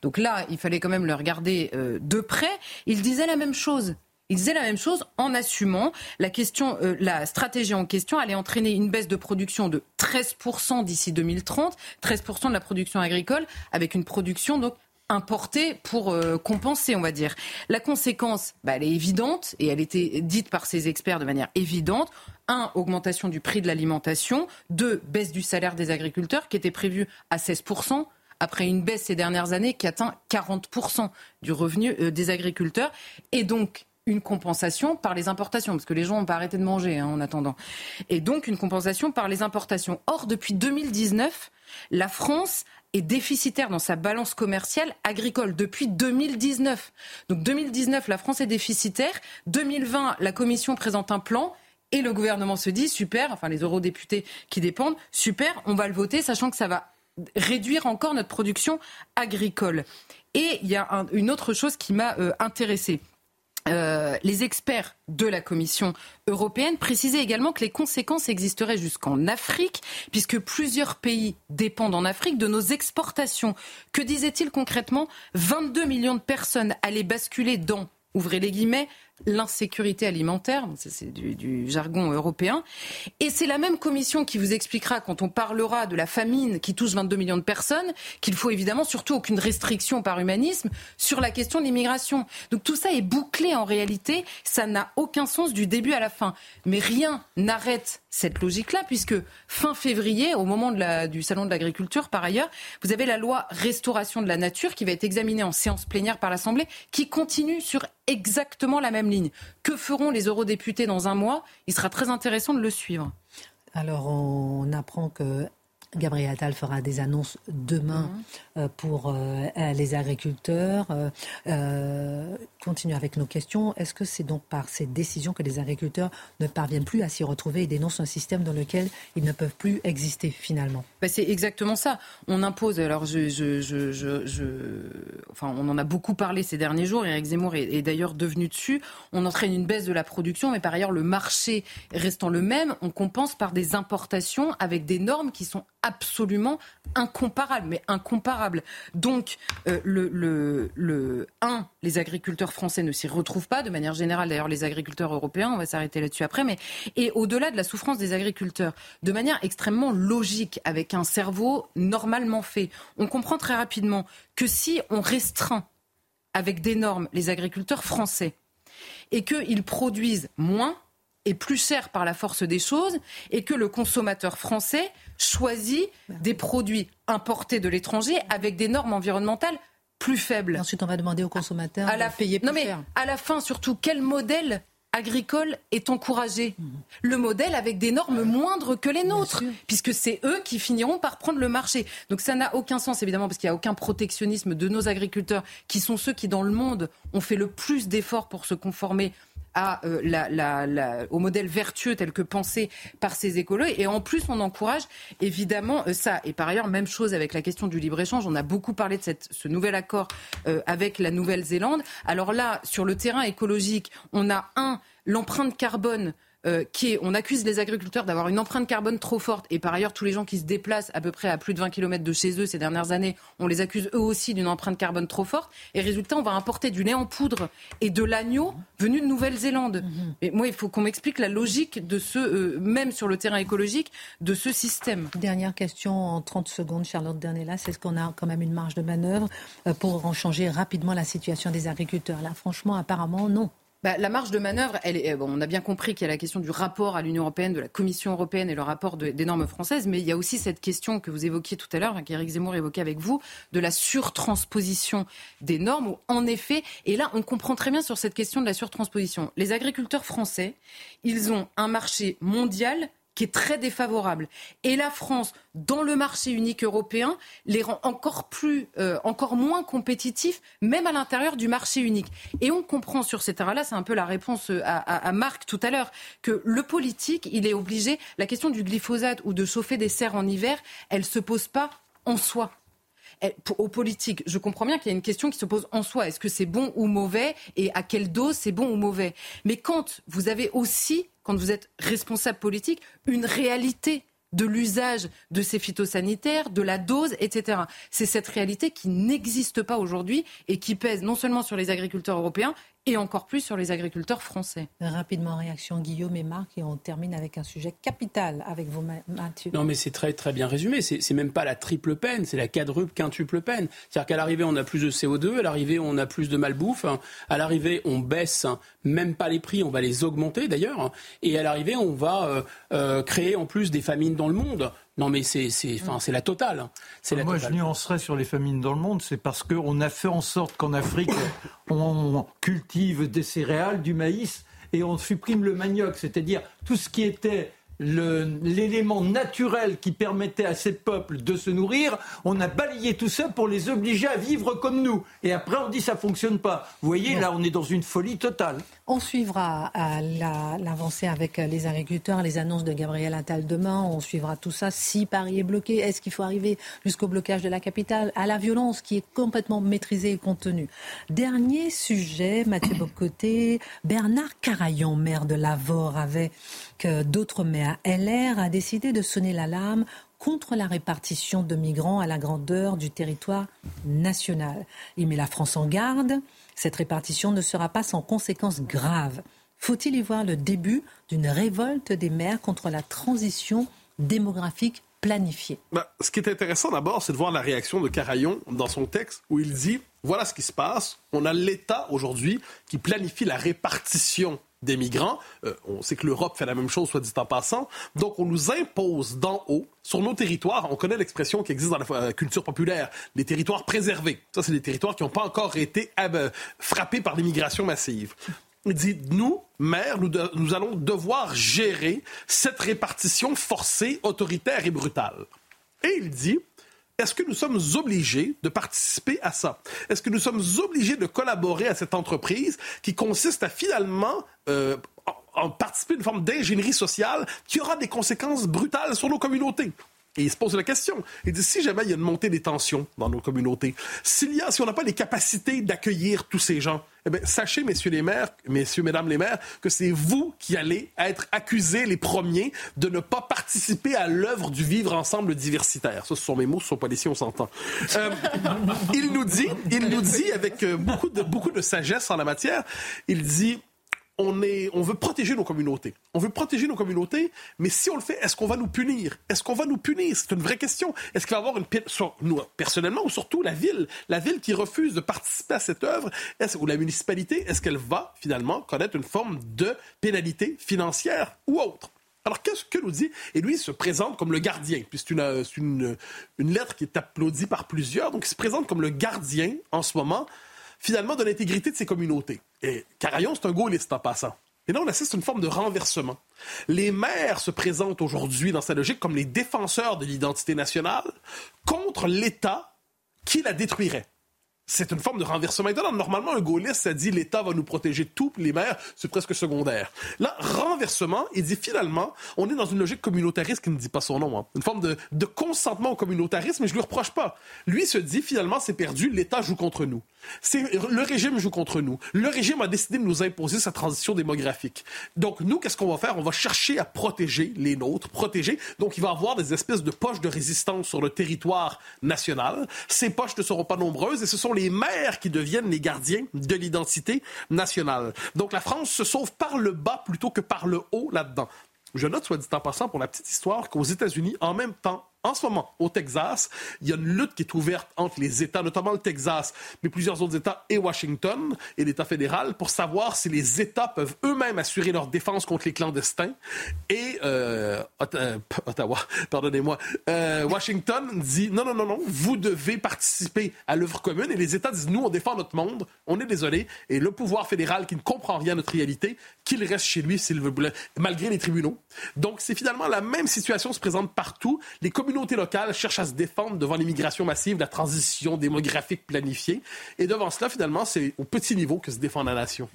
Donc là, il fallait quand même le regarder euh, de près. Ils disaient la même chose. Il disait la même chose en assumant la question, euh, la stratégie en question allait entraîner une baisse de production de 13% d'ici 2030, 13% de la production agricole, avec une production donc importée pour euh, compenser, on va dire. La conséquence, bah, elle est évidente et elle était dite par ces experts de manière évidente. Un, augmentation du prix de l'alimentation. Deux, baisse du salaire des agriculteurs qui était prévu à 16% après une baisse ces dernières années qui atteint 40% du revenu euh, des agriculteurs. Et donc, une compensation par les importations, parce que les gens n'ont pas arrêté de manger hein, en attendant. Et donc une compensation par les importations. Or, depuis 2019, la France est déficitaire dans sa balance commerciale agricole depuis 2019. Donc 2019, la France est déficitaire. 2020, la Commission présente un plan. Et le gouvernement se dit, super, enfin les eurodéputés qui dépendent, super, on va le voter, sachant que ça va réduire encore notre production agricole. Et il y a une autre chose qui m'a euh, intéressée. Euh, les experts de la Commission européenne précisaient également que les conséquences existeraient jusqu'en Afrique, puisque plusieurs pays dépendent en Afrique de nos exportations. Que disait-il concrètement? 22 millions de personnes allaient basculer dans, ouvrez les guillemets, l'insécurité alimentaire, c'est du, jargon européen. Et c'est la même commission qui vous expliquera, quand on parlera de la famine qui touche 22 millions de personnes, qu'il faut évidemment surtout aucune restriction par humanisme sur la question de l'immigration. Donc tout ça est bouclé en réalité, ça n'a aucun sens du début à la fin. Mais rien n'arrête cette logique-là, puisque fin février, au moment du Salon de l'agriculture, par ailleurs, vous avez la loi restauration de la nature qui va être examinée en séance plénière par l'Assemblée, qui continue sur exactement la même ligne. Que feront les eurodéputés dans un mois? Il sera très intéressant de le suivre. Alors, on apprend que Gabriel Attal fera des annonces demain mhm. euh, pour euh, les agriculteurs. Euh, continue avec nos questions. Est-ce que c'est donc par ces décisions que les agriculteurs ne parviennent plus à s'y retrouver et dénoncent un système dans lequel ils ne peuvent plus exister finalement? Bah, C'est exactement ça. On impose, alors je, enfin, on en a beaucoup parlé ces derniers jours, Eric Zemmour est, est d'ailleurs devenu dessus. On entraîne une baisse de la production, mais par ailleurs le marché restant le même, on compense par des importations avec des normes qui sont absolument incomparable, mais incomparable. Donc, euh, le, le, le, un, les agriculteurs français ne s'y retrouvent pas, de manière générale, d'ailleurs, les agriculteurs européens, on va s'arrêter là-dessus après, mais, et au-delà de la souffrance des agriculteurs, de manière extrêmement logique, avec un cerveau normalement fait, on comprend très rapidement que si on restreint avec des normes les agriculteurs français, et qu'ils produisent moins, et plus cher par la force des choses et que le consommateur français choisit des produits importés de l'étranger avec des normes environnementales plus faibles. ensuite, on va demander aux consommateurs à la... de payer plus non, mais À la fin, surtout, quel modèle agricole est encouragé? Mmh. Le modèle avec des normes moindres que les nôtres, puisque c'est eux qui finiront par prendre le marché. Donc ça n'a aucun sens, évidemment, parce qu'il n'y a aucun protectionnisme de nos agriculteurs, qui sont ceux qui, dans le monde, ont fait le plus d'efforts pour se conformer à, euh, la, au modèle vertueux tel que pensé par ces écolos. Et en plus, on encourage évidemment euh, ça. Et par ailleurs, même chose avec la question du libre-échange. On a beaucoup parlé de cette, ce nouvel accord euh, avec la Nouvelle-Zélande. Alors là, sur le terrain écologique, on a un, l'empreinte carbone euh, qui est, on accuse les agriculteurs d'avoir une empreinte carbone trop forte, et par ailleurs tous les gens qui se déplacent à peu près à plus de 20 km de chez eux ces dernières années, on les accuse eux aussi d'une empreinte carbone trop forte, et résultat, on va importer du lait en poudre et de l'agneau venu de Nouvelle-Zélande. Mais moi, il faut qu'on m'explique la logique de ce, euh, même sur le terrain écologique, de ce système. Dernière question en 30 secondes, Charlotte Dernella, c'est ce qu'on a quand même une marge de manœuvre euh, pour en changer rapidement la situation des agriculteurs Là, franchement, apparemment, non. Bah, la marge de manœuvre, elle est, bon, on a bien compris qu'il y a la question du rapport à l'Union européenne, de la Commission européenne et le rapport de, des normes françaises, mais il y a aussi cette question que vous évoquiez tout à l'heure, qu'Éric Zemmour évoquait avec vous, de la surtransposition des normes, où en effet, et là on comprend très bien sur cette question de la surtransposition, les agriculteurs français, ils ont un marché mondial qui est très défavorable. Et la France, dans le marché unique européen, les rend encore plus, euh, encore moins compétitifs, même à l'intérieur du marché unique. Et on comprend sur ces terrains-là, c'est un peu la réponse euh, à, Marc tout à l'heure, que le politique, il est obligé, la question du glyphosate ou de chauffer des serres en hiver, elle se pose pas en soi aux politiques, je comprends bien qu'il y a une question qui se pose en soi. Est-ce que c'est bon ou mauvais et à quelle dose c'est bon ou mauvais? Mais quand vous avez aussi quand vous êtes responsable politique, une réalité de l'usage de ces phytosanitaires, de la dose, etc. C'est cette réalité qui n'existe pas aujourd'hui et qui pèse non seulement sur les agriculteurs européens, et encore plus sur les agriculteurs français. Rapidement, réaction Guillaume et Marc, et on termine avec un sujet capital avec vous, Mathieu. Non, mais c'est très, très bien résumé. C'est même pas la triple peine, c'est la quadruple, quintuple peine. C'est-à-dire qu'à l'arrivée, on a plus de CO2, à l'arrivée, on a plus de malbouffe, à l'arrivée, on baisse même pas les prix, on va les augmenter d'ailleurs, et à l'arrivée, on va euh, euh, créer en plus des famines dans le monde. Non, mais c'est enfin, la totale. Hein. La Moi, totale. je nuancerais sur les famines dans le monde, c'est parce qu'on a fait en sorte qu'en Afrique, on cultive des céréales, du maïs, et on supprime le manioc, c'est-à-dire tout ce qui était l'élément naturel qui permettait à ces peuples de se nourrir, on a balayé tout ça pour les obliger à vivre comme nous. Et après, on dit ça fonctionne pas. Vous voyez, là, on est dans une folie totale. On suivra l'avancée avec les agriculteurs, les annonces de Gabriel Attal demain. On suivra tout ça. Si Paris est bloqué, est-ce qu'il faut arriver jusqu'au blocage de la capitale, à la violence qui est complètement maîtrisée et contenue? Dernier sujet, Mathieu Bocoté, Bernard Carayon, maire de Lavore, que d'autres maires LR a décidé de sonner l'alarme contre la répartition de migrants à la grandeur du territoire national. Il met la France en garde. Cette répartition ne sera pas sans conséquences graves. Faut-il y voir le début d'une révolte des maires contre la transition démographique planifiée? Bah, Ce qui est intéressant d'abord, c'est de voir la réaction de Carayon dans son texte où il dit voilà ce qui se passe. On a l'État aujourd'hui qui planifie la répartition des migrants. Euh, on sait que l'Europe fait la même chose, soit dit en passant. Donc, on nous impose d'en haut, sur nos territoires, on connaît l'expression qui existe dans la euh, culture populaire, les territoires préservés. Ça, c'est des territoires qui n'ont pas encore été euh, frappés par l'immigration massive. Il dit, nous, maires, nous, allons devoir gérer cette répartition forcée, autoritaire et brutale. Et il dit, est-ce que nous sommes obligés de participer à ça? Est-ce que nous sommes obligés de collaborer à cette entreprise qui consiste à finalement euh, en participer à une forme d'ingénierie sociale qui aura des conséquences brutales sur nos communautés? Et il se pose la question. Il dit si jamais il y a une montée des tensions dans nos communautés, s'il y a, si on n'a pas les capacités d'accueillir tous ces gens, eh bien, sachez, messieurs les maires, messieurs, mesdames les maires, que c'est vous qui allez être accusés les premiers de ne pas participer à l'œuvre du vivre ensemble diversitaire. Ça, ce sont mes mots, ce sont pas les siens, on s'entend. Euh, il nous dit, il nous dit avec euh, beaucoup de, beaucoup de sagesse en la matière, il dit on, est, on veut protéger nos communautés. On veut protéger nos communautés, mais si on le fait, est-ce qu'on va nous punir? Est-ce qu'on va nous punir? C'est une vraie question. Est-ce qu'il va y avoir une... Sur, nous, personnellement, ou surtout la ville, la ville qui refuse de participer à cette œuvre, ou la municipalité, est-ce qu'elle va finalement connaître une forme de pénalité financière ou autre? Alors, qu'est-ce que nous dit? Et lui, il se présente comme le gardien. Puis c'est une, une, une lettre qui est applaudie par plusieurs. Donc, il se présente comme le gardien, en ce moment, finalement, de l'intégrité de ces communautés. Et Carayon, c'est un gaulliste en passant. Et là, on assiste à une forme de renversement. Les maires se présentent aujourd'hui dans sa logique comme les défenseurs de l'identité nationale contre l'État qui la détruirait. C'est une forme de renversement. Normalement, un gaulliste, ça dit l'État va nous protéger de tout, les maires, c'est presque secondaire. Là, renversement, il dit finalement, on est dans une logique communautariste qui ne dit pas son nom. Hein. Une forme de, consentement au communautarisme, mais je lui reproche pas. Lui se dit finalement, c'est perdu, l'État joue contre nous. Le régime joue contre nous. Le régime a décidé de nous imposer sa transition démographique. Donc nous, qu'est-ce qu'on va faire? On va chercher à protéger les nôtres, protéger. Donc il va avoir des espèces de poches de résistance sur le territoire national. Ces poches ne seront pas nombreuses et ce sont les maires qui deviennent les gardiens de l'identité nationale. Donc la France se sauve par le bas plutôt que par le haut là-dedans. Je note, soit dit en passant, pour la petite histoire, qu'aux États-Unis, en même temps, en ce moment, au Texas, il y a une lutte qui est ouverte entre les États, notamment le Texas, mais plusieurs autres États et Washington et l'État fédéral, pour savoir si les États peuvent eux-mêmes assurer leur défense contre les clandestins. Et euh, euh Ottawa, pardonnez-moi, euh, Washington dit non, non, non, non, vous devez participer à l'œuvre commune. Et les États disent nous, on défend notre monde, on est désolé. Et le pouvoir fédéral qui ne comprend rien à notre réalité, qu'il reste chez lui s'il veut, malgré les tribunaux. Donc c'est finalement la même situation se présente partout. Les communautés locales cherchent à se défendre devant l'immigration massive, la transition démographique planifiée. Et devant cela, finalement, c'est au petit niveau que se défend la nation.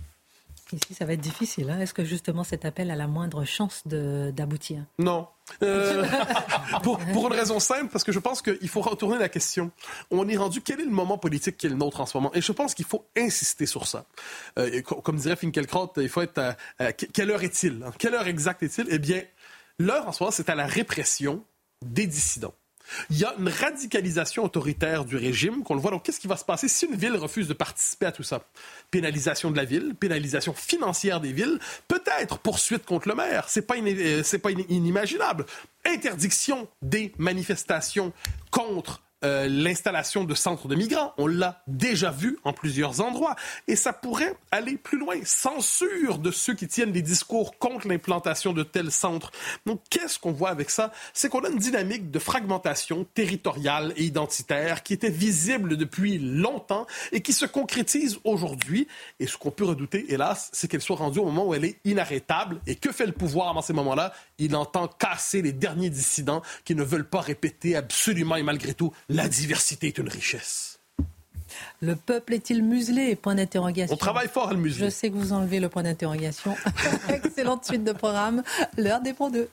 Ici, ça va être difficile. Hein. Est-ce que justement cet appel a la moindre chance d'aboutir? Non. Euh, pour, une raison simple, parce que je pense qu'il faut retourner la question. On est rendu, quel est le moment politique qui est le nôtre en ce moment? Et je pense qu'il faut insister sur ça. Euh, comme dirait Finkielkraut, il faut être à, quelle heure est-il? Quelle heure exacte est-il? Eh bien, l'heure en ce moment, c'est à la répression des dissidents. Il y a une radicalisation autoritaire du régime qu'on le voit. Donc, qu'est-ce qui va se passer si une ville refuse de participer à tout ça? Pénalisation de la ville, pénalisation financière des villes, peut-être poursuite contre le maire. C'est pas, euh, pas inimaginable. Interdiction des manifestations contre euh, l'installation de centres de migrants. On l'a déjà vu en plusieurs endroits. Et ça pourrait aller plus loin. Censure de ceux qui tiennent des discours contre l'implantation de tels centres. Donc, qu'est-ce qu'on voit avec ça? C'est qu'on a une dynamique de fragmentation territoriale et identitaire qui était visible depuis longtemps et qui se concrétise aujourd'hui. Et ce qu'on peut redouter, hélas, c'est qu'elle soit rendue au moment où elle est inarrêtable. Et que fait le pouvoir dans ces moments-là? Il entend casser les derniers dissidents qui ne veulent pas répéter absolument et malgré tout la diversité est une richesse. Le peuple est-il muselé? Point d'interrogation. On travaille fort à le museler. Je sais que vous enlevez le point d'interrogation. Excellente suite de programme. L'heure dépend d'eux.